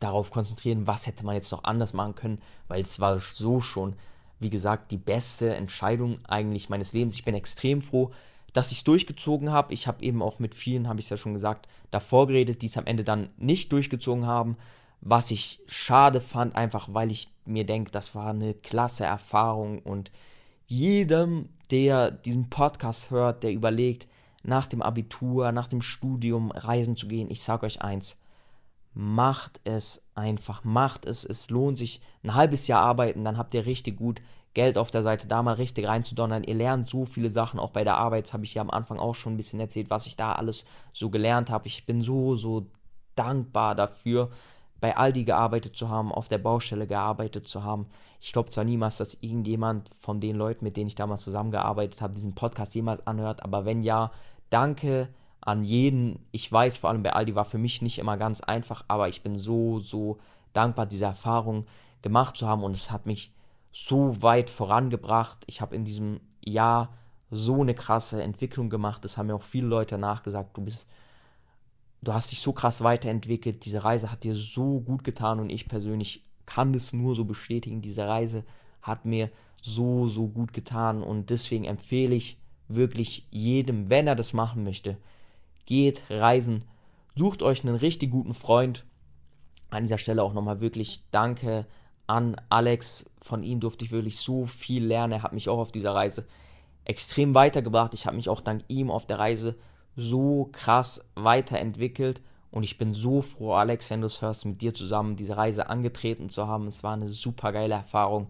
darauf konzentrieren, was hätte man jetzt noch anders machen können, weil es war so schon, wie gesagt, die beste Entscheidung eigentlich meines Lebens. Ich bin extrem froh, dass ich es durchgezogen habe. Ich habe eben auch mit vielen, habe ich es ja schon gesagt, davor geredet, die es am Ende dann nicht durchgezogen haben, was ich schade fand, einfach weil ich mir denke, das war eine klasse Erfahrung und jedem, der diesen Podcast hört, der überlegt, nach dem Abitur, nach dem Studium reisen zu gehen, ich sage euch eins, macht es einfach, macht es, es lohnt sich ein halbes Jahr arbeiten, dann habt ihr richtig gut Geld auf der Seite, da mal richtig reinzudonnern. Ihr lernt so viele Sachen, auch bei der Arbeit, habe ich ja am Anfang auch schon ein bisschen erzählt, was ich da alles so gelernt habe. Ich bin so, so dankbar dafür, bei Aldi gearbeitet zu haben, auf der Baustelle gearbeitet zu haben. Ich glaube zwar niemals, dass irgendjemand von den Leuten, mit denen ich damals zusammengearbeitet habe, diesen Podcast jemals anhört, aber wenn ja, danke an jeden. Ich weiß, vor allem bei Aldi war für mich nicht immer ganz einfach, aber ich bin so, so dankbar, diese Erfahrung gemacht zu haben und es hat mich so weit vorangebracht. Ich habe in diesem Jahr so eine krasse Entwicklung gemacht. Das haben mir auch viele Leute nachgesagt. Du bist, du hast dich so krass weiterentwickelt. Diese Reise hat dir so gut getan und ich persönlich kann das nur so bestätigen. Diese Reise hat mir so, so gut getan und deswegen empfehle ich wirklich jedem, wenn er das machen möchte, geht reisen, sucht euch einen richtig guten Freund. An dieser Stelle auch nochmal wirklich danke an Alex. Von ihm durfte ich wirklich so viel lernen. Er hat mich auch auf dieser Reise extrem weitergebracht. Ich habe mich auch dank ihm auf der Reise so krass weiterentwickelt. Und ich bin so froh, Alex, wenn du es hörst, mit dir zusammen diese Reise angetreten zu haben. Es war eine super geile Erfahrung.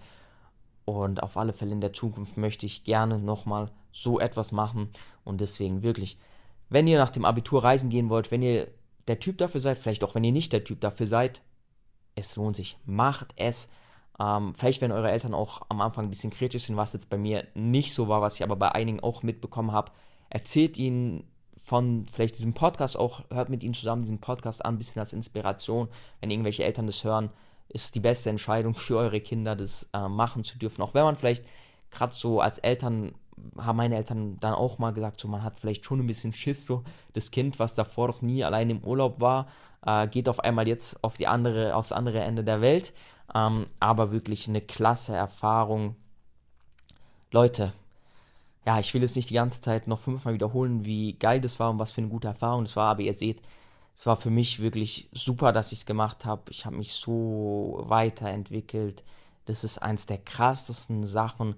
Und auf alle Fälle in der Zukunft möchte ich gerne nochmal so etwas machen. Und deswegen wirklich, wenn ihr nach dem Abitur reisen gehen wollt, wenn ihr der Typ dafür seid, vielleicht auch wenn ihr nicht der Typ dafür seid, es lohnt sich. Macht es. Ähm, vielleicht, wenn eure Eltern auch am Anfang ein bisschen kritisch sind, was jetzt bei mir nicht so war, was ich aber bei einigen auch mitbekommen habe, erzählt ihnen von vielleicht diesem Podcast auch, hört mit ihnen zusammen diesen Podcast an, ein bisschen als Inspiration. Wenn irgendwelche Eltern das hören, ist die beste Entscheidung für eure Kinder, das äh, machen zu dürfen. Auch wenn man vielleicht gerade so als Eltern haben meine Eltern dann auch mal gesagt, so man hat vielleicht schon ein bisschen Schiss, so das Kind, was davor noch nie allein im Urlaub war, äh, geht auf einmal jetzt auf die andere, aufs andere Ende der Welt. Ähm, aber wirklich eine klasse Erfahrung. Leute, ja, ich will jetzt nicht die ganze Zeit noch fünfmal wiederholen, wie geil das war und was für eine gute Erfahrung das war, aber ihr seht, es war für mich wirklich super, dass ich es gemacht habe. Ich habe mich so weiterentwickelt. Das ist eins der krassesten Sachen,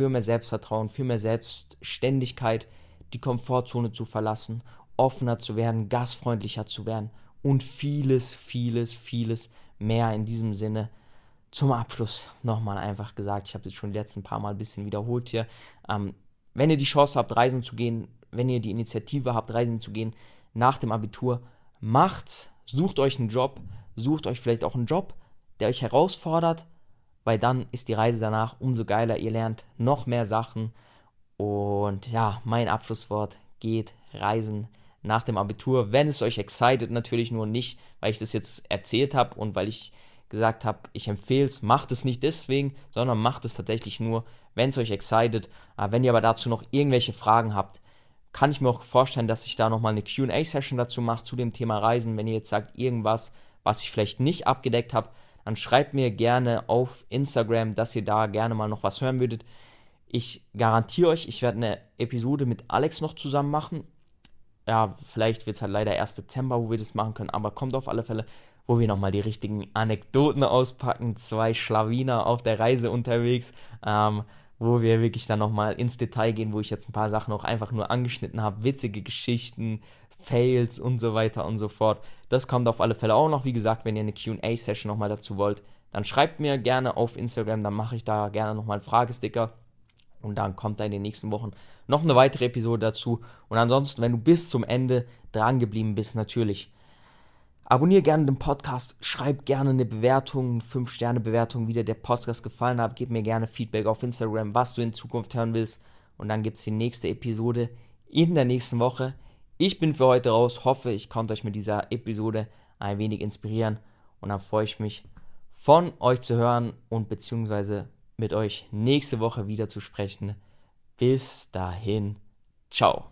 für mehr Selbstvertrauen, für mehr Selbstständigkeit, die Komfortzone zu verlassen, offener zu werden, gastfreundlicher zu werden und vieles, vieles, vieles mehr in diesem Sinne. Zum Abschluss nochmal einfach gesagt, ich habe es schon die letzten paar Mal ein bisschen wiederholt hier. Ähm, wenn ihr die Chance habt, reisen zu gehen, wenn ihr die Initiative habt, reisen zu gehen nach dem Abitur, macht's, sucht euch einen Job, sucht euch vielleicht auch einen Job, der euch herausfordert, weil dann ist die Reise danach umso geiler. Ihr lernt noch mehr Sachen. Und ja, mein Abschlusswort geht reisen nach dem Abitur, wenn es euch excited, natürlich nur nicht, weil ich das jetzt erzählt habe und weil ich gesagt habe, ich empfehle es, macht es nicht deswegen, sondern macht es tatsächlich nur, wenn es euch excited. Äh, wenn ihr aber dazu noch irgendwelche Fragen habt, kann ich mir auch vorstellen, dass ich da nochmal eine QA-Session dazu mache zu dem Thema Reisen. Wenn ihr jetzt sagt, irgendwas, was ich vielleicht nicht abgedeckt habe, dann schreibt mir gerne auf Instagram, dass ihr da gerne mal noch was hören würdet. Ich garantiere euch, ich werde eine Episode mit Alex noch zusammen machen. Ja, vielleicht wird es halt leider erst Dezember, wo wir das machen können, aber kommt auf alle Fälle, wo wir nochmal die richtigen Anekdoten auspacken. Zwei Schlawiner auf der Reise unterwegs. Ähm, wo wir wirklich dann nochmal ins Detail gehen, wo ich jetzt ein paar Sachen auch einfach nur angeschnitten habe, witzige Geschichten, Fails und so weiter und so fort. Das kommt auf alle Fälle auch noch. Wie gesagt, wenn ihr eine QA-Session nochmal dazu wollt, dann schreibt mir gerne auf Instagram, dann mache ich da gerne nochmal einen Fragesticker. Und dann kommt da in den nächsten Wochen noch eine weitere Episode dazu. Und ansonsten, wenn du bis zum Ende dran geblieben bist, natürlich Abonniere gerne den Podcast, schreib gerne eine Bewertung, 5-Sterne-Bewertung, wie dir der Podcast gefallen hat. Gib mir gerne Feedback auf Instagram, was du in Zukunft hören willst. Und dann gibt es die nächste Episode in der nächsten Woche. Ich bin für heute raus, hoffe, ich konnte euch mit dieser Episode ein wenig inspirieren. Und dann freue ich mich, von euch zu hören und beziehungsweise mit euch nächste Woche wieder zu sprechen. Bis dahin, ciao.